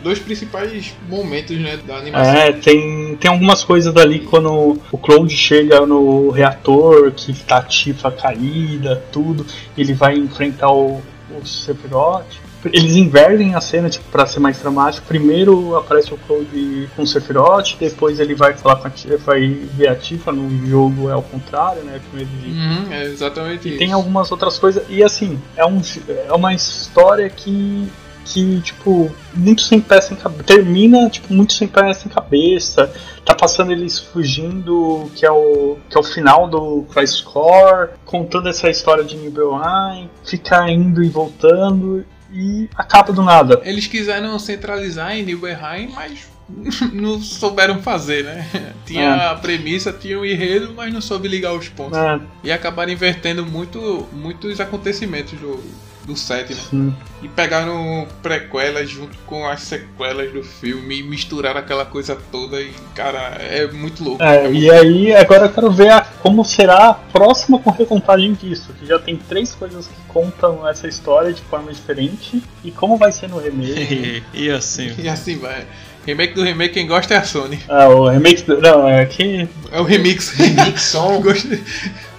dois principais momentos né, da animação. É, tem, tem algumas coisas dali quando o Cloud chega no reator, que tá a Tifa caída, tudo, ele vai enfrentar o, o Sephiroth eles invertem a cena, tipo, pra ser mais dramático. Primeiro aparece o Cloud com o Sephiroth, depois ele vai falar com a Tifa, vai ver a Tifa, no jogo é o contrário, né? Primeiro de... Uhum, é exatamente e isso. tem algumas outras coisas, e assim, é, um, é uma história que que, tipo, muito sem pé sem cabeça. Termina, tipo, muito sem pé sem cabeça. Tá passando eles fugindo, que é o, que é o final do Crisis Core, contando essa história de Nibelheim, fica indo e voltando e acaba do nada. Eles quiseram centralizar em Nibelheim, mas não souberam fazer, né? Tinha é. a premissa, tinha o enredo, mas não soube ligar os pontos. É. E acabaram invertendo muito, muitos acontecimentos do, do set, né? Sim. E pegaram prequelas junto com as sequelas do filme e misturaram aquela coisa toda e, cara, é muito louco. É, é e aí agora eu quero ver a, como será a próxima recontagem disso, que já tem três coisas que contam essa história de forma diferente e como vai ser no remake. e assim. E assim vai. Remake do remake, quem gosta é a Sony. Ah, o remake do. Não, é que. É o remix. Remix som.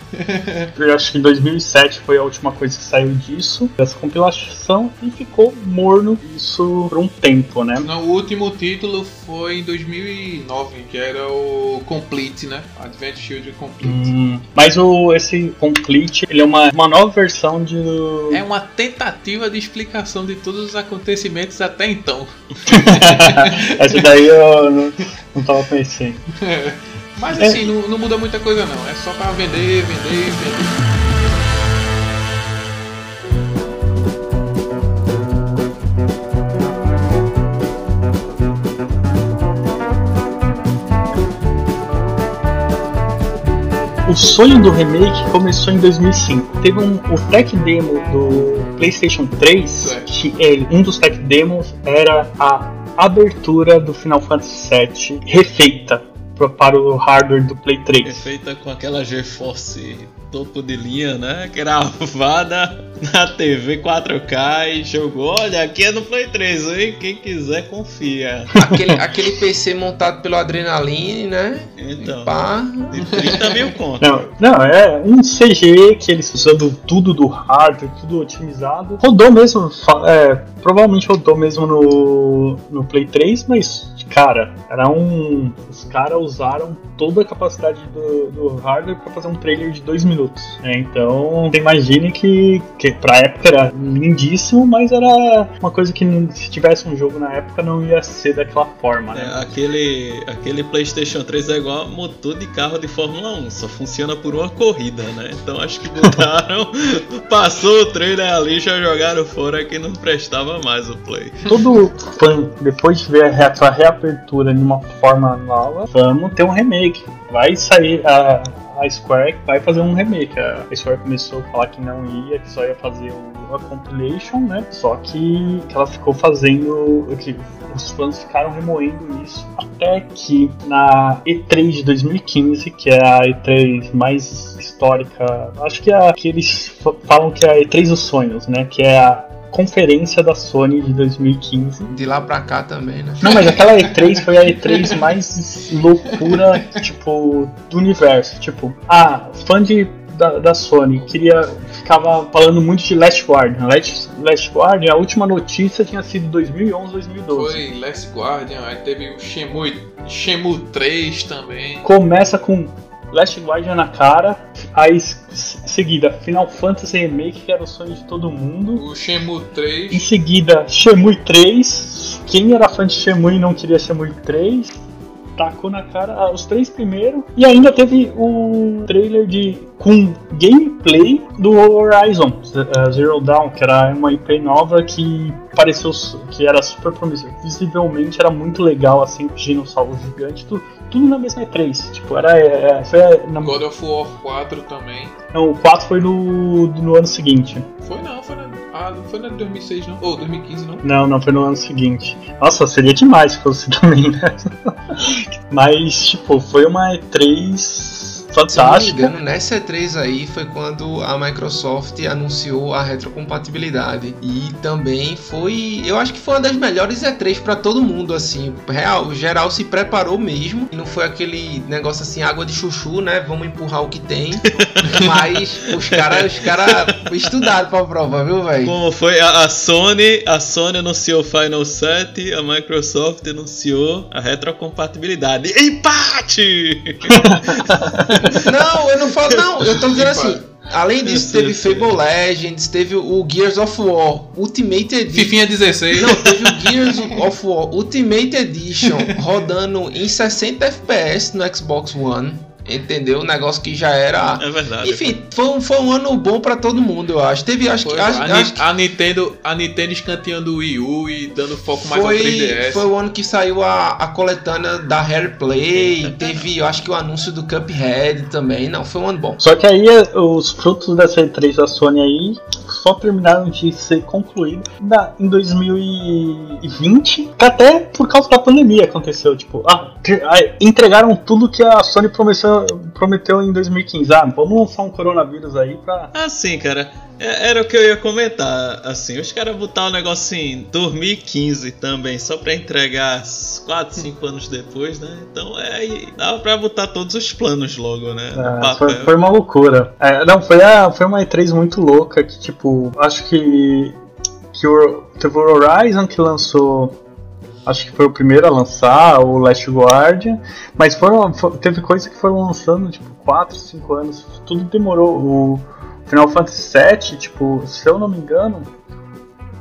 Eu acho que 2007 foi a última coisa que saiu disso, dessa compilação, e ficou morno isso por um tempo, né? No, o último título foi em 2009, que era o Complete, né? Advent Children Complete. Hum, mas o, esse Complete, ele é uma, uma nova versão de... É uma tentativa de explicação de todos os acontecimentos até então. Essa daí eu não, não tava pensando. Mas assim, é. não, não muda muita coisa não. É só para vender, vender, vender. o sonho do remake começou em 2005. Teve um, o tech demo do PlayStation 3, que ele, um dos tech demos era a abertura do Final Fantasy VII refeita para o hardware do Play 3. É feita com aquela GeForce topo de linha, né? Gravada na TV 4K e jogou. Olha, aqui é no Play 3, hein? Quem quiser confia. Aquele, aquele PC montado pelo Adrenaline, né? Então. Pá. De 30 mil conto. Não, não, é um CG que eles usando tudo do hardware, tudo otimizado. Rodou mesmo, é, provavelmente rodou mesmo no, no Play 3, mas cara, era um. Os caras usaram toda a capacidade do, do hardware para fazer um trailer de dois minutos. Né? Então, imagine que, que pra época era lindíssimo, mas era uma coisa que se tivesse um jogo na época não ia ser daquela forma. Né? É, aquele, aquele PlayStation 3 é igual motor de carro de Fórmula 1, só funciona por uma corrida, né? Então acho que botaram, passou o trailer ali já jogaram fora que não prestava mais o Play. Todo fã, depois de ver a reapertura de uma forma nova, vamos ter um remake. Vai sair a, a Square vai fazer um remake. A Square começou a falar que não ia, que só ia fazer uma compilation, né? Só que, que ela ficou fazendo. Que os fãs ficaram remoendo isso até que na E3 de 2015, que é a E3 mais histórica, acho que é a que eles falam que é a E3 dos sonhos, né? Que é a conferência da Sony de 2015. De lá pra cá também, né? Não, mas aquela E3 foi a E3 mais loucura, tipo, do universo. Tipo, ah, fã de, da, da Sony queria. ficava falando muito de Last Guardian. Last, Last Guardian, a última notícia tinha sido 2011, 2012. Foi Last Guardian, aí teve o Shenmue, Shenmue 3 também. Começa com Last Guardian na cara, aí seguida Final Fantasy Remake, que era o sonho de todo mundo. O Shenmue 3. Em seguida, Shenmue 3. Quem era fã de Shenmue e não queria Shenmue 3? Tacou na cara ah, os três primeiros. E ainda teve o trailer de com gameplay do Horizon uh, Zero Dawn, que era uma IP nova que pareceu que era super promissor. Visivelmente era muito legal, assim, dinossauro gigante, tudo, tudo na mesma E3. Tipo, era. É, é, foi na... God of War 4 também. Não, o 4 foi no, no ano seguinte. Foi não, foi na, ah, não foi na 2006 não? Ou 2015 não? Não, não, foi no ano seguinte. Nossa, seria demais se fosse também, né? Mas, tipo, foi uma E3 Fantástico. Se não me engano, nessa E3 aí foi quando a Microsoft anunciou a retrocompatibilidade. E também foi, eu acho que foi uma das melhores E3 para todo mundo, assim. Real, geral se preparou mesmo. Não foi aquele negócio assim, água de chuchu, né? Vamos empurrar o que tem. Mas os caras os cara estudaram pra prova, viu, velho? Como foi a, a, Sony, a Sony anunciou o Final 7, a Microsoft anunciou a retrocompatibilidade. Empate! Não, eu não falo. Não, eu tô dizendo assim. Além disso, teve Fable Legends, teve o Gears of War Ultimate Edition. Fifinha 16. Não, teve o Gears of War Ultimate Edition rodando em 60 FPS no Xbox One. Entendeu? Um negócio que já era. É verdade. Enfim, foi um, foi um ano bom para todo mundo, eu acho. Teve, acho foi, que. Acho, a, acho a, Nintendo, a Nintendo escanteando o Wii U e dando foco mais foi, ao 3DS. Foi o ano que saiu a, a coletânea da Hair Play. teve, eu acho que o anúncio do Cuphead também. Não, foi um ano bom. Só que aí os frutos dessa E3 da Sony aí só terminaram de ser concluídos em 2020. Até por causa da pandemia aconteceu. Tipo, ah, entregaram tudo que a Sony prometeu, prometeu em 2015. Ah, vamos lançar um coronavírus aí pra. Ah, sim, cara. É, era o que eu ia comentar, assim, os caras botar o negócio em 2015 também, só pra entregar 4, 5 anos depois, né? Então é, dava pra botar todos os planos logo, né? É, foi, foi, uma loucura. É, não, foi, a, foi uma E3 muito louca que, tipo, acho que, que o, teve o Horizon que lançou acho que foi o primeiro a lançar, o Last Guardian, mas foram, teve coisa que foram lançando tipo 4, 5 anos, tudo demorou. O Final Fantasy VII, tipo, se eu não me engano,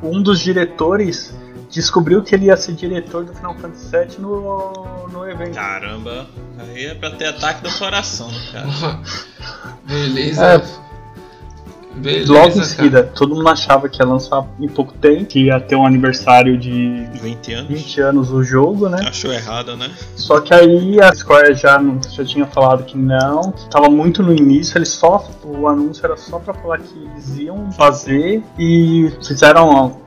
um dos diretores descobriu que ele ia ser diretor do Final Fantasy VII no, no evento. Caramba, aí é pra ter ataque do coração, cara. Beleza. É, Beleza, Logo em seguida, cara. todo mundo achava que ia lançar em pouco tempo, que ia ter um aniversário de 20 anos, 20 anos o jogo, né? Achou errado, né? Só que aí a Square já, já tinha falado que não, que tava muito no início, eles só. O anúncio era só pra falar que eles iam fazer e fizeram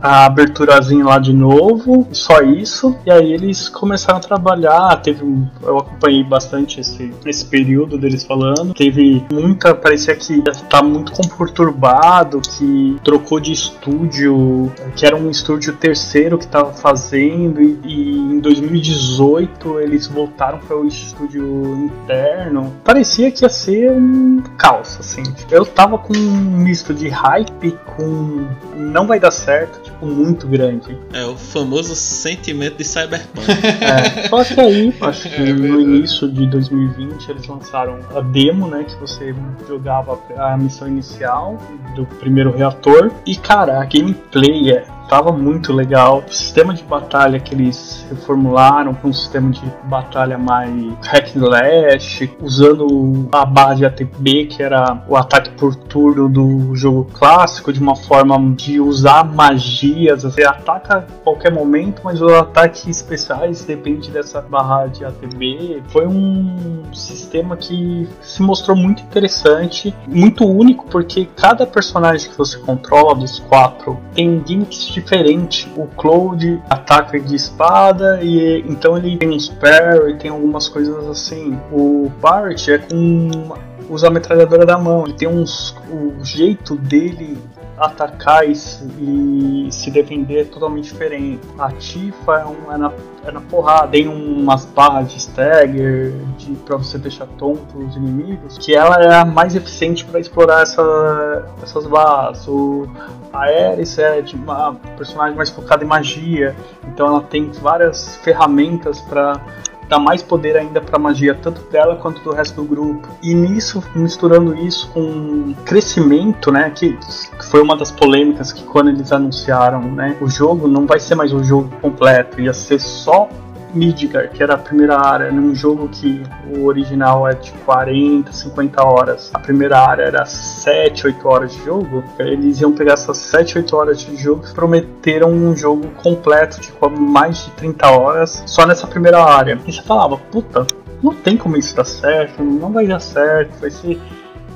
a aberturazinha lá de novo, só isso. E aí eles começaram a trabalhar. Teve eu acompanhei bastante esse, esse período deles falando. Teve muita, parecia que tá muito conturbado, que trocou de estúdio, que era um estúdio terceiro que tava fazendo e, e em 2018 eles voltaram para o estúdio interno. Parecia que ia ser um caos assim. Eu tava com um misto de hype com não vai dar certo, tipo, muito grande. É o famoso sentimento de cyberpunk. é, só que aí, acho que é no início de 2020 eles lançaram a demo, né, que você jogava a missão inicial do primeiro reator. E cara, a gameplay é tava muito legal. O sistema de batalha que eles reformularam para um sistema de batalha mais hack and slash, usando a base ATB, que era o ataque por turno do jogo clássico, de uma forma de usar magias. Você ataca a qualquer momento, mas os ataques especiais depende dessa barra de ATB. Foi um sistema que se mostrou muito interessante, muito único, porque cada personagem que você controla dos quatro tem gimmicks diferente. O Cloud ataca de espada e então ele tem uns parry, tem algumas coisas assim. O Bart é com usa a metralhadora da mão. Ele tem uns o jeito dele atacar e, e se defender é totalmente diferente. A Tifa é, um, é, na, é na porrada, tem umas barras de stagger de, pra você deixar tonto os inimigos, que ela é a mais eficiente para explorar essa, essas barras. O, a Ares é de uma personagem mais focada em magia, então ela tem várias ferramentas para dá mais poder ainda para magia, tanto dela quanto do resto do grupo. E nisso, misturando isso com crescimento, né? Que, que foi uma das polêmicas que quando eles anunciaram, né? O jogo não vai ser mais o jogo completo, ia ser só Midgar, que era a primeira área, num jogo que o original é de 40, 50 horas. A primeira área era 7, 8 horas de jogo. Eles iam pegar essas 7, 8 horas de jogo e prometeram um jogo completo de mais de 30 horas só nessa primeira área. E você falava, puta, não tem como isso dar certo, não vai dar certo, vai ser.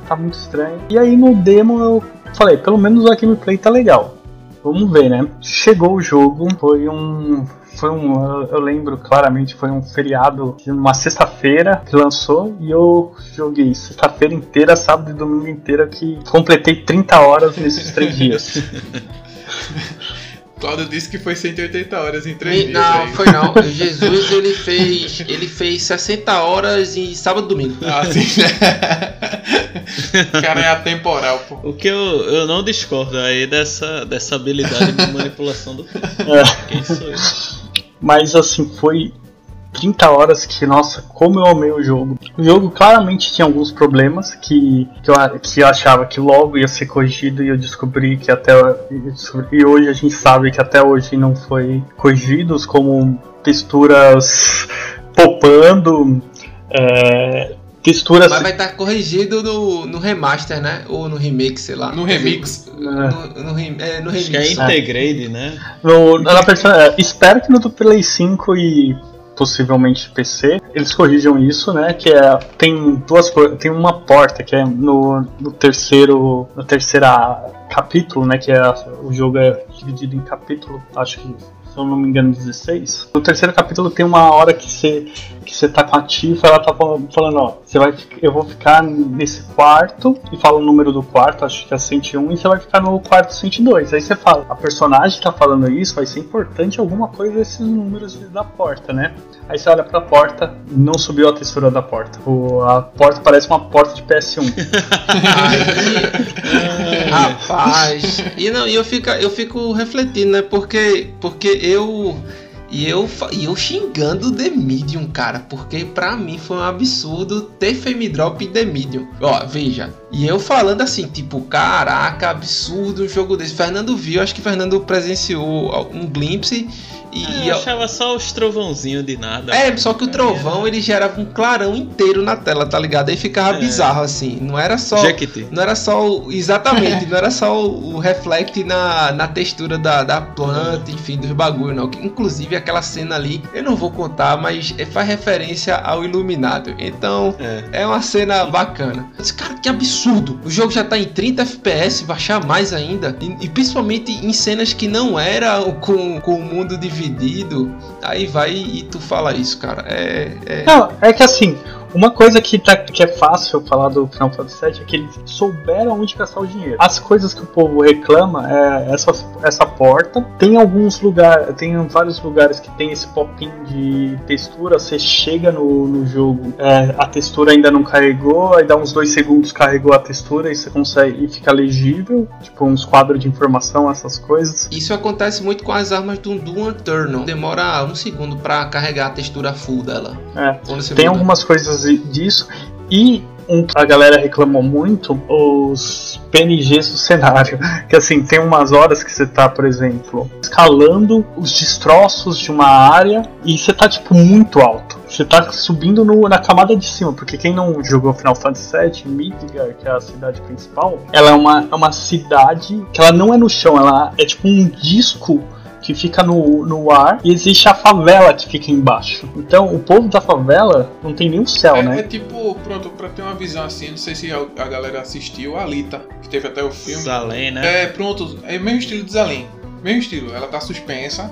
tá muito estranho. E aí no demo eu falei, pelo menos o gameplay tá legal. Vamos ver, né? Chegou o jogo, foi um foi um, eu lembro claramente, foi um feriado, uma sexta-feira que lançou e eu joguei sexta-feira inteira, sábado e domingo inteira que completei 30 horas nesses três dias. Cláudio disse que foi 180 horas em 3 dias. Não, aí. foi não. Jesus ele fez, ele fez 60 horas em sábado e domingo. Ah, sim. o cara é atemporal, pô. O que eu, eu não discordo aí dessa, dessa habilidade de manipulação do. É. Quem sou eu? Mas assim, foi 30 horas que, nossa, como eu amei o jogo. O jogo claramente tinha alguns problemas que, que, eu, que eu achava que logo ia ser corrigido e eu descobri que até. E hoje a gente sabe que até hoje não foi corrigidos, como texturas popando. É, texturas. Mas vai estar tá corrigido no, no remaster, né? Ou no remake, sei lá. No remix. No, no, no, é, no remix. Acho que é integrate, né? No, na versão, é, espero que no do Play 5 e possivelmente PC, eles corrijam isso, né? Que é tem duas tem uma porta que é no, no terceiro no terceira capítulo, né? Que é o jogo é dividido em capítulo, acho que se eu não me engano, 16. No terceiro capítulo tem uma hora que você que você tá com a Tifa, ela tá falando, ó, você vai, eu vou ficar nesse quarto, e fala o número do quarto, acho que é 101, e você vai ficar no quarto 102. Aí você fala, a personagem tá falando isso, vai ser importante alguma coisa desses números da porta, né? Aí você olha pra porta, não subiu a textura da porta. O, a porta parece uma porta de PS1. Aí, rapaz. E não, eu fico, eu fico refletindo, né? Porque, porque eu e eu, e eu xingando The Medium, cara, porque pra mim foi um absurdo ter Fame Drop em The Medium. Ó, veja. E eu falando assim, tipo, caraca, absurdo um jogo desse. Fernando viu, acho que Fernando presenciou um glimpse e eu achava só os trovãozinhos de nada. É, só que o trovão ele gerava um clarão inteiro na tela, tá ligado? Aí ficava é. bizarro assim. Não era só. Jacket. Não era só. O, exatamente, não era só o, o reflect na, na textura da, da planta, enfim, dos bagulho, não. Inclusive aquela cena ali, eu não vou contar, mas faz referência ao Iluminado. Então, é, é uma cena bacana. Mas, cara, que absurdo! O jogo já tá em 30 FPS, baixar mais ainda. E, e principalmente em cenas que não era com, com o mundo dividido, aí vai e tu fala isso, cara. É, é... Não, é que assim, uma coisa que, tá, que é fácil falar do Final Fantasy VII é que eles souberam onde gastar o dinheiro. As coisas que o povo reclama é essa, essa porta. Tem alguns lugares, tem vários lugares que tem esse popinho de textura. Você chega no, no jogo, é, a textura ainda não carregou, aí dá uns dois segundos carregou a textura e você consegue e fica legível, tipo uns quadros de informação, essas coisas. Isso acontece muito com as armas do Doom Eternal. Demora um segundo para carregar a textura full dela. É. Tem muda. algumas coisas disso. E um que a galera reclamou muito, os PNGs do cenário. Que assim, tem umas horas que você tá, por exemplo, escalando os destroços de uma área e você tá tipo muito alto. Você tá subindo no, na camada de cima, porque quem não jogou Final Fantasy VII, Midgar, que é a cidade principal, ela é uma, é uma cidade que ela não é no chão, ela é tipo um disco que fica no, no ar e existe a favela que fica embaixo. Então o povo da favela não tem nem o céu, é, né? É tipo, pronto, pra ter uma visão assim, não sei se a, a galera assistiu, a Alita, que teve até o filme. Zalém, né? É, pronto, é o mesmo estilo de Zalém. Mesmo estilo, ela tá suspensa,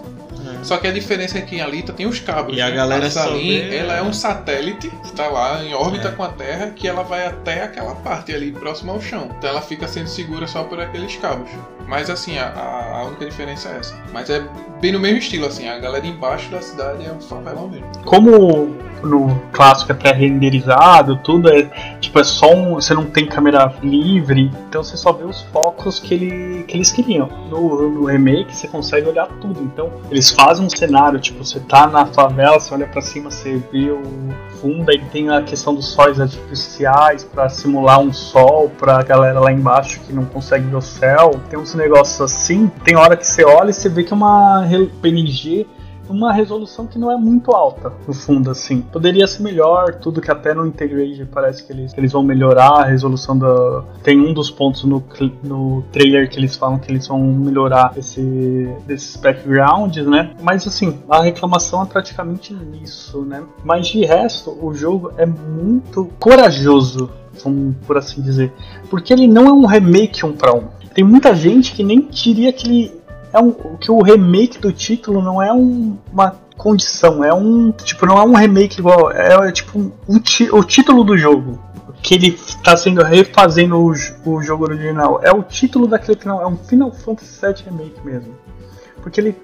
é. Só que a diferença é que em Alita tem os cabos. E a né? galera a ela é um satélite que está lá em órbita é. com a Terra que ela vai até aquela parte ali próxima ao chão. Então ela fica sendo segura só por aqueles cabos. Mas assim, a, a única diferença é essa. Mas é bem no mesmo estilo, assim, a galera embaixo da cidade é um favelão mesmo. Como no clássico é pré-renderizado, tudo é tipo é só um, você não tem câmera livre, então você só vê os focos que, ele, que eles queriam. No, no remake você consegue olhar tudo, então eles fazem um cenário, tipo, você tá na favela, você olha para cima, você vê o fundo, aí tem a questão dos sóis artificiais para simular um sol pra galera lá embaixo que não consegue ver o céu. Tem uns negócios assim, tem hora que você olha e você vê que é uma PNG uma resolução que não é muito alta, no fundo, assim. Poderia ser melhor, tudo que até no Integrate parece que eles, que eles vão melhorar a resolução da. Tem um dos pontos no, no trailer que eles falam que eles vão melhorar esse, desses backgrounds, né? Mas assim, a reclamação é praticamente nisso, né? Mas de resto, o jogo é muito corajoso, por assim dizer. Porque ele não é um remake um para um. Tem muita gente que nem diria que ele é um, que o remake do título não é um, uma condição, é um tipo não é um remake igual, é, é tipo um, o título do jogo que ele está sendo refazendo o, o jogo original. É o título daquele final, é um Final Fantasy VII remake mesmo, porque ele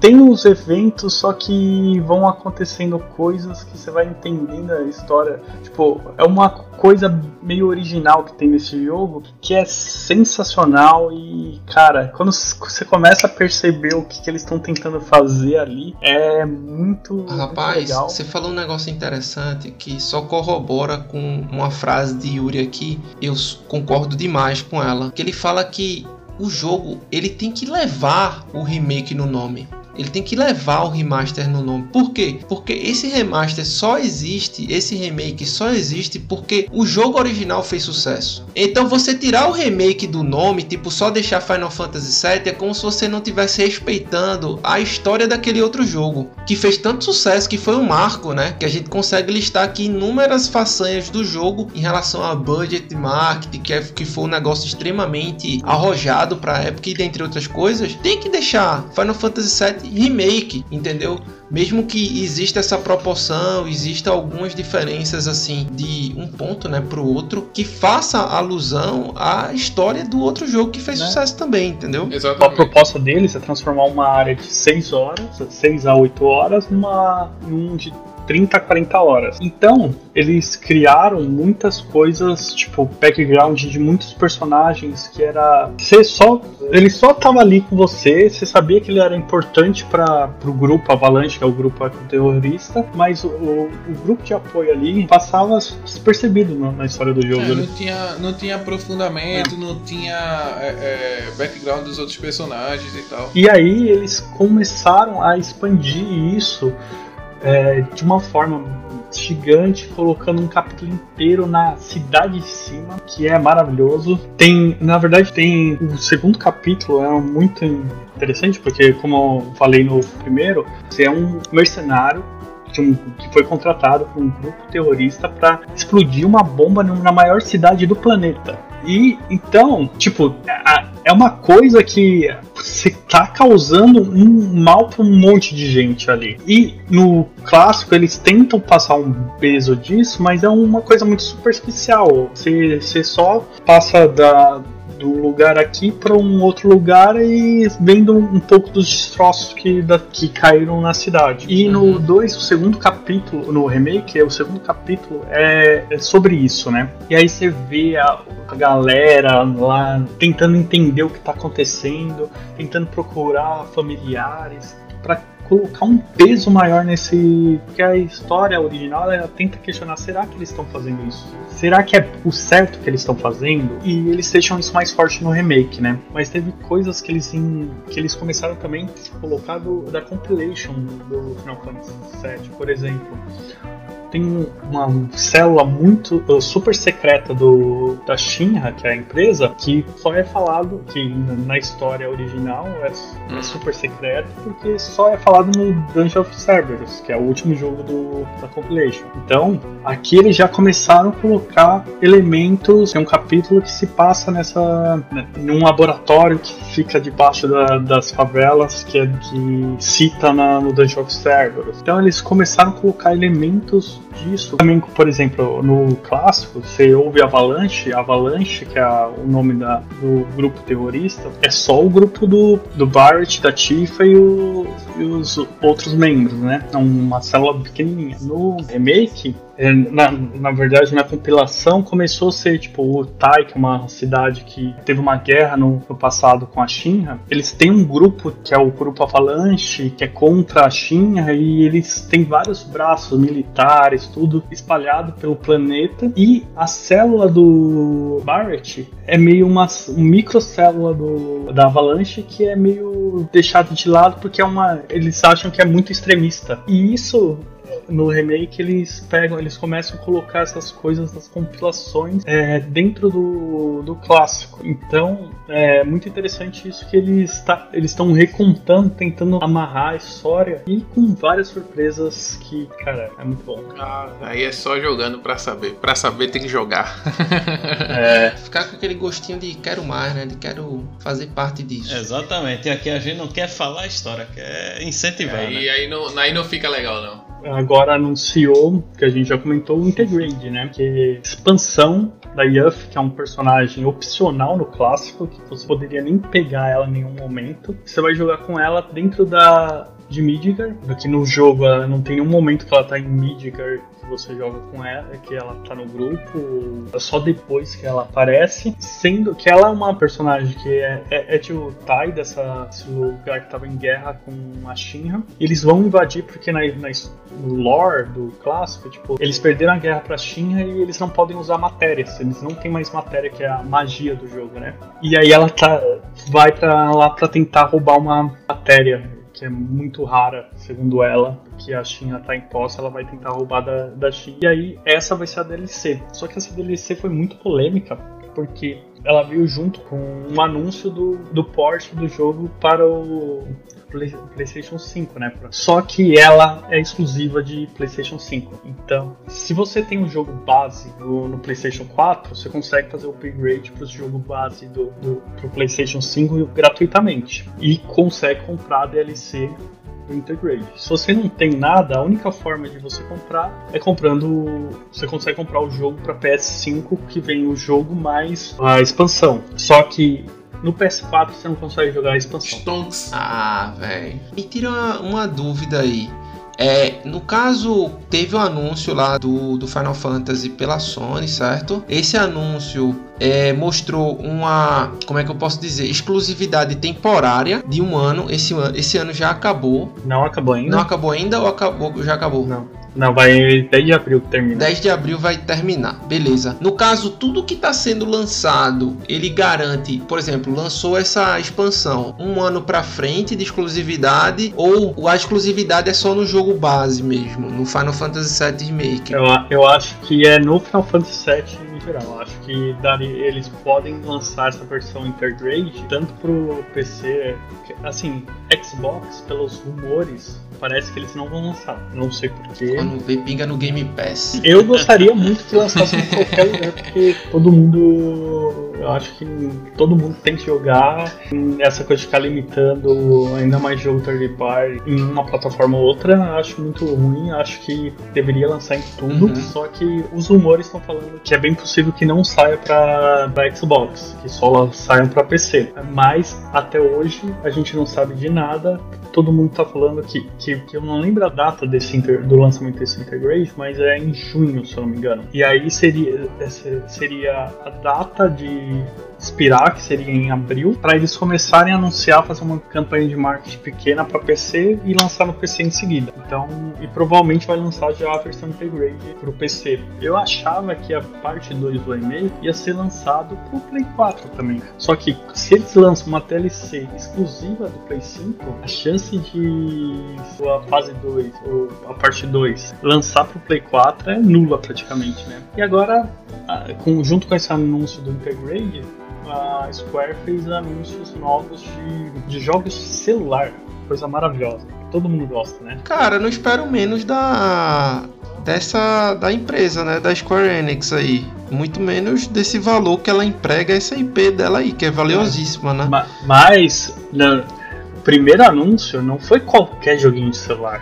tem os eventos, só que vão acontecendo coisas que você vai entendendo a história. Tipo, é uma coisa meio original que tem nesse jogo que é sensacional e, cara, quando você começa a perceber o que, que eles estão tentando fazer ali, é muito. Rapaz, muito você falou um negócio interessante que só corrobora com uma frase de Yuri aqui. Eu concordo demais com ela. Que ele fala que o jogo ele tem que levar o remake no nome. Ele tem que levar o remaster no nome. Por quê? Porque esse remaster só existe, esse remake só existe porque o jogo original fez sucesso. Então você tirar o remake do nome, tipo só deixar Final Fantasy VII, é como se você não tivesse respeitando a história daquele outro jogo que fez tanto sucesso que foi um marco, né? Que a gente consegue listar aqui inúmeras façanhas do jogo em relação a budget marketing, que, é, que foi um negócio extremamente arrojado para a época e dentre outras coisas. Tem que deixar Final Fantasy VII remake, entendeu? Mesmo que exista essa proporção, exista algumas diferenças assim de um ponto, né, pro outro, que faça alusão à história do outro jogo que fez né? sucesso também, entendeu? Exatamente. A proposta deles é transformar uma área de 6 horas, 6 a 8 horas, numa, num de 30 a 40 horas. Então, eles criaram muitas coisas, tipo, background de muitos personagens que era. Você só. Ele só tava ali com você, você sabia que ele era importante para pro grupo Avalanche, que é o grupo terrorista, mas o, o, o, grupo de apoio ali passava despercebido na, na história do jogo. É, não, tinha, não tinha aprofundamento, é. não tinha é, é, background dos outros personagens e tal. E aí eles começaram a expandir isso é, de uma forma gigante, colocando um capítulo inteiro na cidade de cima, que é maravilhoso. Tem, na verdade, tem o segundo capítulo é muito interessante porque, como eu falei no primeiro, você é um mercenário um, que foi contratado por um grupo terrorista para explodir uma bomba na maior cidade do planeta. E então, tipo, é uma coisa que você tá causando um mal para um monte de gente ali. E no clássico eles tentam passar um peso disso, mas é uma coisa muito superficial. Você, você só passa da do lugar aqui para um outro lugar e vendo um pouco dos destroços que, da, que caíram na cidade. E no 2, uhum. o segundo capítulo, no remake, é o segundo capítulo é, é sobre isso, né? E aí você vê a, a galera lá tentando entender o que está acontecendo, tentando procurar familiares para colocar um peso maior nesse. Porque a história original ela tenta questionar: será que eles estão fazendo isso? Será que é o certo que eles estão fazendo? E eles deixam isso mais forte no remake, né? Mas teve coisas que eles, que eles começaram também a colocar do, da compilation do Final Fantasy VII, por exemplo tem uma célula muito uh, super secreta do da Shinra, que é a empresa, que só é falado que na história original é, é hum. super secreto, porque só é falado no Dungeon of Cerberus, que é o último jogo do, da compilation. Então, aqui eles já começaram a colocar elementos, tem um capítulo que se passa nessa né, num laboratório que fica debaixo da, das favelas, que é que cita na, no Dungeon of Cerberus. Então eles começaram a colocar elementos disso. Também, por exemplo, no clássico, você ouve Avalanche, Avalanche, que é o nome da, do grupo terrorista, é só o grupo do, do Barrett, da Tifa e, o, e os outros membros, né? É uma célula pequenininha. No remake, na, na verdade, na compilação começou a ser tipo o Tai, que é uma cidade que teve uma guerra no, no, passado com a Shinra. Eles têm um grupo que é o grupo Avalanche, que é contra a Shinra, e eles têm vários braços militares, tudo espalhado pelo planeta. E a célula do Barrett é meio uma, uma microcélula do, da Avalanche que é meio deixada de lado porque é uma, eles acham que é muito extremista. E isso no remake eles pegam, eles começam a colocar essas coisas das compilações é, dentro do, do clássico. Então é muito interessante isso que eles tá, eles estão recontando, tentando amarrar a história e com várias surpresas que, cara, é muito bom. Ah, aí é só jogando para saber. Para saber tem que jogar. é. Ficar com aquele gostinho de quero mais, né? De quero fazer parte disso. Exatamente. E aqui a gente não quer falar a história, quer incentivar. É, né? E aí não, aí não fica legal, não agora anunciou, que a gente já comentou, o Intergrade, né? Que é expansão da Yuff, que é um personagem opcional no clássico, que você poderia nem pegar ela em nenhum momento. Você vai jogar com ela dentro da de Midgar, aqui no jogo não tem nenhum momento que ela tá em Midgar você joga com ela, que ela tá no grupo, é só depois que ela aparece, sendo que ela é uma personagem que é, é, é tipo Tai dessa, desse lugar que tava em guerra com a Shinra. Eles vão invadir porque na, na, no lore do clássico, tipo, eles perderam a guerra pra Shinra e eles não podem usar matérias, eles não têm mais matéria, que é a magia do jogo, né? E aí ela tá, vai pra lá pra tentar roubar uma matéria que é muito rara, segundo ela, que a China tá em posse, ela vai tentar roubar da, da China. E aí, essa vai ser a DLC. Só que essa DLC foi muito polêmica, porque ela veio junto com um anúncio do, do port do jogo para o PlayStation 5, né? Só que ela é exclusiva de PlayStation 5. Então, se você tem um jogo base no, no PlayStation 4, você consegue fazer o upgrade para o jogo base do, do pro PlayStation 5 gratuitamente e consegue comprar a DLC do Intergrade. Se você não tem nada, a única forma de você comprar é comprando. Você consegue comprar o jogo para PS5 que vem o jogo mais a expansão. Só que no PS4 você não consegue jogar a expansão. Stonks. Ah, velho. Me tira uma, uma dúvida aí. É, no caso, teve o um anúncio lá do, do Final Fantasy pela Sony, certo? Esse anúncio é, mostrou uma, como é que eu posso dizer, exclusividade temporária de um ano. Esse, esse ano já acabou. Não acabou ainda? Não acabou ainda ou acabou, já acabou? Não. Não, vai 10 de abril que termina. 10 de abril vai terminar, beleza. No caso, tudo que está sendo lançado, ele garante, por exemplo, lançou essa expansão um ano para frente de exclusividade ou a exclusividade é só no jogo base mesmo, no Final Fantasy VII Remake? Eu, eu acho que é no Final Fantasy VII em geral. Acho que daria, eles podem lançar essa versão Intergrade tanto pro PC, assim, Xbox, pelos rumores, parece que eles não vão lançar. Não sei porquê. Quando vê, pinga no Game Pass. Eu gostaria muito que lançasse em qualquer lugar, porque todo mundo. Eu acho que todo mundo tem que jogar. Essa coisa de ficar limitando ainda mais jogo third party em uma plataforma ou outra, acho muito ruim. Acho que deveria lançar em tudo. Uhum. Só que os rumores estão falando que é bem possível que não saia pra, pra Xbox, que só saiam pra PC. Mas até hoje a gente não sabe de nada todo mundo tá falando que, que, que, eu não lembro a data desse inter, do lançamento desse Intergrade, mas é em junho, se eu não me engano. E aí seria, seria a data de expirar, que seria em abril, para eles começarem a anunciar, fazer uma campanha de marketing pequena para PC e lançar no PC em seguida. Então, e provavelmente vai lançar já a versão Integrate para o PC. Eu achava que a parte 2 do e-mail ia ser lançado para o Play 4 também. Só que se eles lançam uma DLC exclusiva do Play 5, a chance de a fase 2 ou a parte 2 lançar para o Play 4 é nula praticamente, né? E agora, junto com esse anúncio do Integrate, a Square fez anúncios novos de, de jogos de celular. Coisa maravilhosa. Todo mundo gosta, né? Cara, não espero menos da dessa da empresa, né, da Square Enix aí. Muito menos desse valor que ela emprega essa IP dela aí, que é valiosíssima, né? Mas, no primeiro anúncio não foi qualquer joguinho de celular.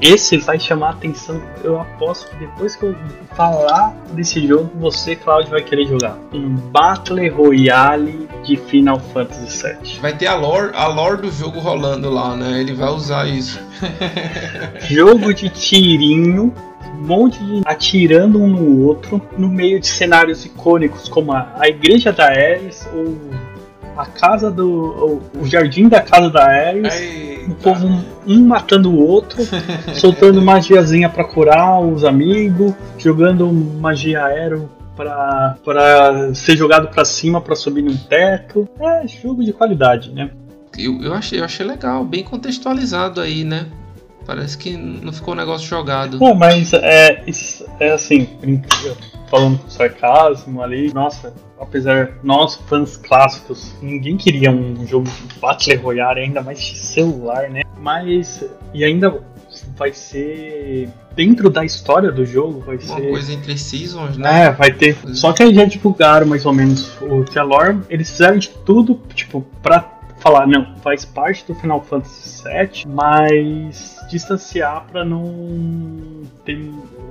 Esse vai chamar a atenção. Eu aposto que depois que eu falar desse jogo, você, Claudio, vai querer jogar. Um Battle Royale de Final Fantasy VII. Vai ter a lore, a lore do jogo rolando lá, né? Ele vai usar isso. jogo de tirinho um monte de atirando um no outro no meio de cenários icônicos como a, a igreja da Ares ou a casa do. o, o jardim da casa da Ares. O povo um, um matando o outro, soltando magiazinha para curar os amigos, jogando magia aero para para ser jogado para cima para subir num teto. É jogo de qualidade, né? Eu, eu, achei, eu achei legal, bem contextualizado aí, né? Parece que não ficou um negócio jogado. Pô, mas é, é assim, falando com sarcasmo ali, nossa, apesar nós fãs clássicos, ninguém queria um jogo de Battle Royale, ainda mais de celular, né? Mas e ainda vai ser dentro da história do jogo, vai Uma ser coisa entre seasons, né? É, vai ter. Só que aí já divulgaram mais ou menos o que a lore, eles fizeram de tudo, tipo, para falar, não, faz parte do Final Fantasy VII, mas distanciar para não ter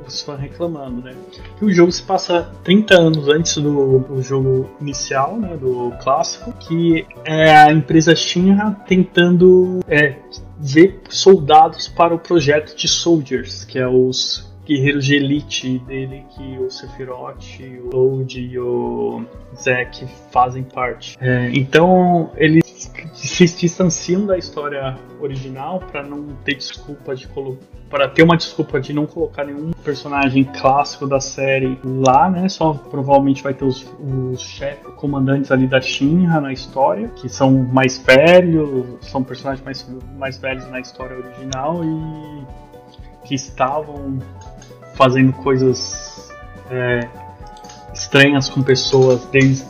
os fãs reclamando, né? Que o jogo se passa 30 anos antes do, do jogo inicial, né, do clássico, que é a empresa Shinra tentando é, ver soldados para o projeto de Soldiers, que é os guerreiros de elite dele que o Sephiroth, o Load e o Zack fazem parte. É, então eles se distanciam da história original para não ter desculpa de para ter uma desculpa de não colocar nenhum personagem clássico da série lá, né? Só provavelmente vai ter os, os chefes, comandantes ali da Shinra na história, que são mais velhos, são personagens mais, mais velhos na história original e que estavam fazendo coisas é, estranhas com pessoas desde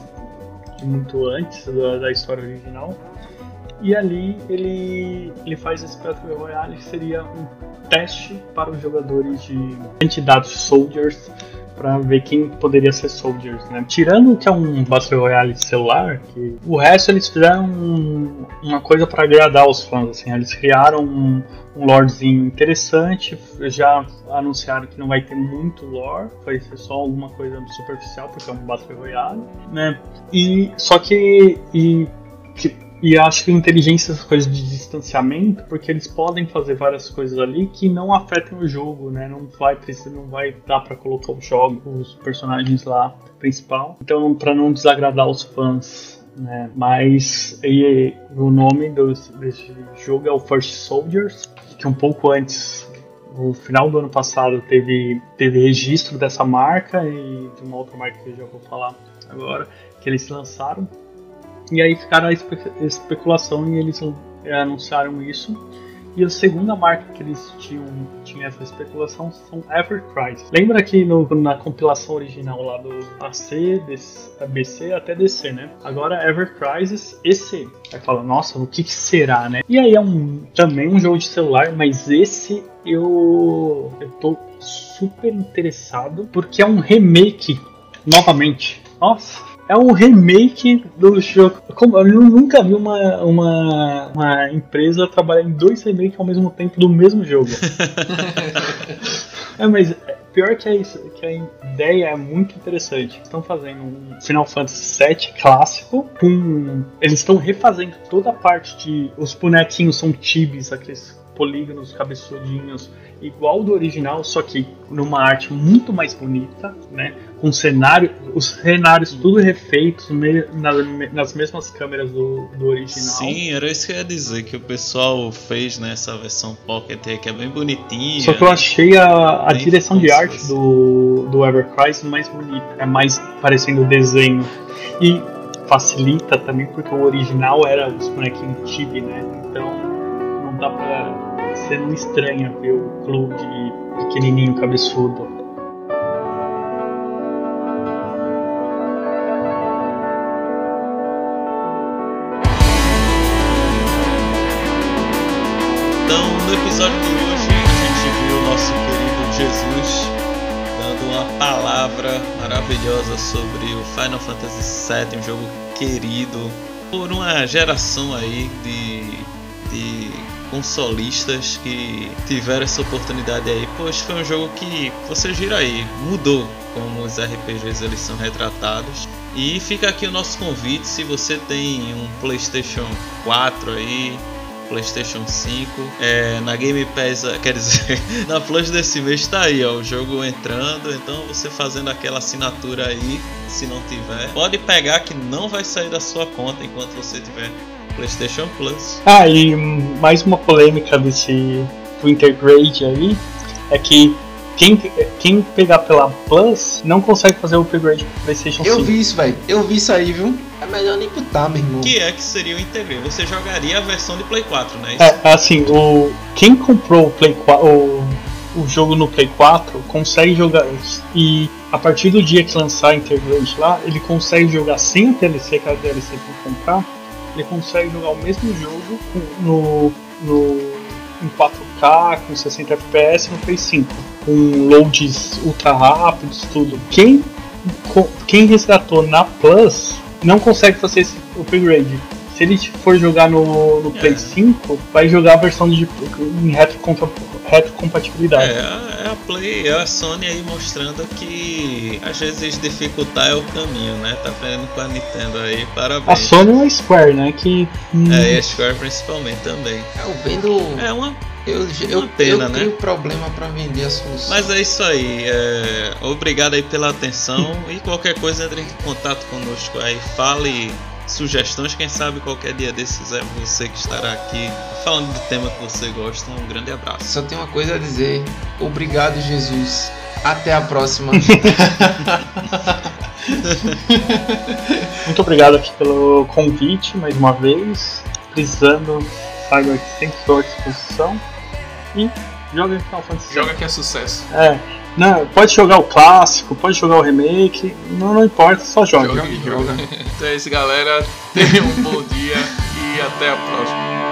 muito antes da, da história original. E ali ele, ele faz esse Battle Royale que seria um teste para os jogadores de entidades Soldiers para ver quem poderia ser Soldiers, né? Tirando que é um Battle Royale celular, que o resto eles fizeram um, uma coisa para agradar os fãs, assim, eles criaram um, um lorezinho interessante, já anunciaram que não vai ter muito lore, vai ser só alguma coisa superficial porque é um Battle Royale, né? E só que e que e acho que inteligência essas coisas de distanciamento, porque eles podem fazer várias coisas ali que não afetem o jogo, né? Não vai precisar, não vai dar para colocar os jogos, os personagens lá principal. Então, para não desagradar os fãs, né? Mas e, o nome do, desse jogo é o First Soldiers, que um pouco antes no final do ano passado teve, teve registro dessa marca e de uma outra marca que eu já vou falar agora, que eles lançaram e aí ficaram a espe especulação e eles anunciaram isso. E a segunda marca que eles tinham, tinha essa especulação são Evercrise. Lembra que no, na compilação original lá do AC, DC, BC até DC, né? Agora Evercrisis EC. Aí fala, nossa, o que, que, será, né? E aí é um, também um jogo de celular, mas esse eu, eu tô super interessado porque é um remake novamente. Nossa, é um remake do jogo. Como, eu nunca vi uma, uma, uma empresa trabalhar em dois remakes ao mesmo tempo do mesmo jogo. é, mas pior que, é isso, que a ideia é muito interessante. Estão fazendo um Final Fantasy VII clássico com. Eles estão refazendo toda a parte de. Os bonequinhos são tibis, aqueles polígonos cabeçudinhos igual do original, só que numa arte muito mais bonita, né? Com cenário, os cenários tudo refeitos nas mesmas câmeras do, do original. Sim, era isso que eu ia dizer, que o pessoal fez nessa né, versão Pocket que é bem bonitinha. Só que eu achei a, a direção de arte do, do Evercrise mais bonita, é mais parecendo o desenho. E facilita também porque o original era os bonequinhos chibi, né? Então não dá pra você não estranha ver o clube pequenininho, cabeçudo. Então, no episódio de hoje, a gente viu o nosso querido Jesus dando uma palavra maravilhosa sobre o Final Fantasy VII, um jogo querido por uma geração aí de, de consolistas que tiveram essa oportunidade aí. Poxa, foi um jogo que, vocês viram aí, mudou como os RPGs eles são retratados. E fica aqui o nosso convite, se você tem um PlayStation 4 aí, PlayStation 5, é, na Game Pass, quer dizer, na Plus desse mês está aí, ó, o jogo entrando, então você fazendo aquela assinatura aí, se não tiver, pode pegar que não vai sair da sua conta enquanto você tiver PlayStation Plus. Ah, e mais uma polêmica desse Wintergrade aí é que quem, quem pegar pela Plus não consegue fazer o upgrade pro PlayStation 5. Eu vi isso, velho. Eu vi isso aí, viu? É melhor nem botar, meu irmão. Que é que seria o Integrate? Você jogaria a versão de Play 4, né? Isso? É, assim, o quem comprou o Play 4, o, o jogo no Play 4 consegue jogar e a partir do dia que lançar Integrate lá, ele consegue jogar sem a DLC, que a DLC tem que comprar ele consegue jogar o mesmo jogo no, no, em 4K, com 60 FPS no Play 5, com loads ultra rápidos, tudo. Quem, quem resgatou na Plus não consegue fazer esse upgrade. Se ele for jogar no, no Play é. 5, vai jogar a versão de, em retrocompatibilidade. É, a Play, é a Sony aí mostrando que às vezes dificultar é o caminho, né? Tá aprendendo com a Nintendo aí, parabéns. A Sony e a Square, né? Que. Hum... É, e a Square principalmente também. Eu vendo. É uma. Eu, eu, pena, eu tenho né? problema para vender a solução. Mas é isso aí. É... Obrigado aí pela atenção. e qualquer coisa entre em contato conosco aí. Fale sugestões. Quem sabe qualquer dia desses é você que estará aqui falando do tema que você gosta. Um grande abraço. Só tenho uma coisa a dizer. Obrigado, Jesus. Até a próxima. Muito obrigado aqui pelo convite mais uma vez. Precisando, saiba que sempre estou à disposição. E joga Final Fantasy. Joga que é sucesso. É. Não, pode jogar o clássico, pode jogar o remake, não, não importa, só joga. Joga, joga. Então é isso, galera. Tenham um bom dia e até a próxima.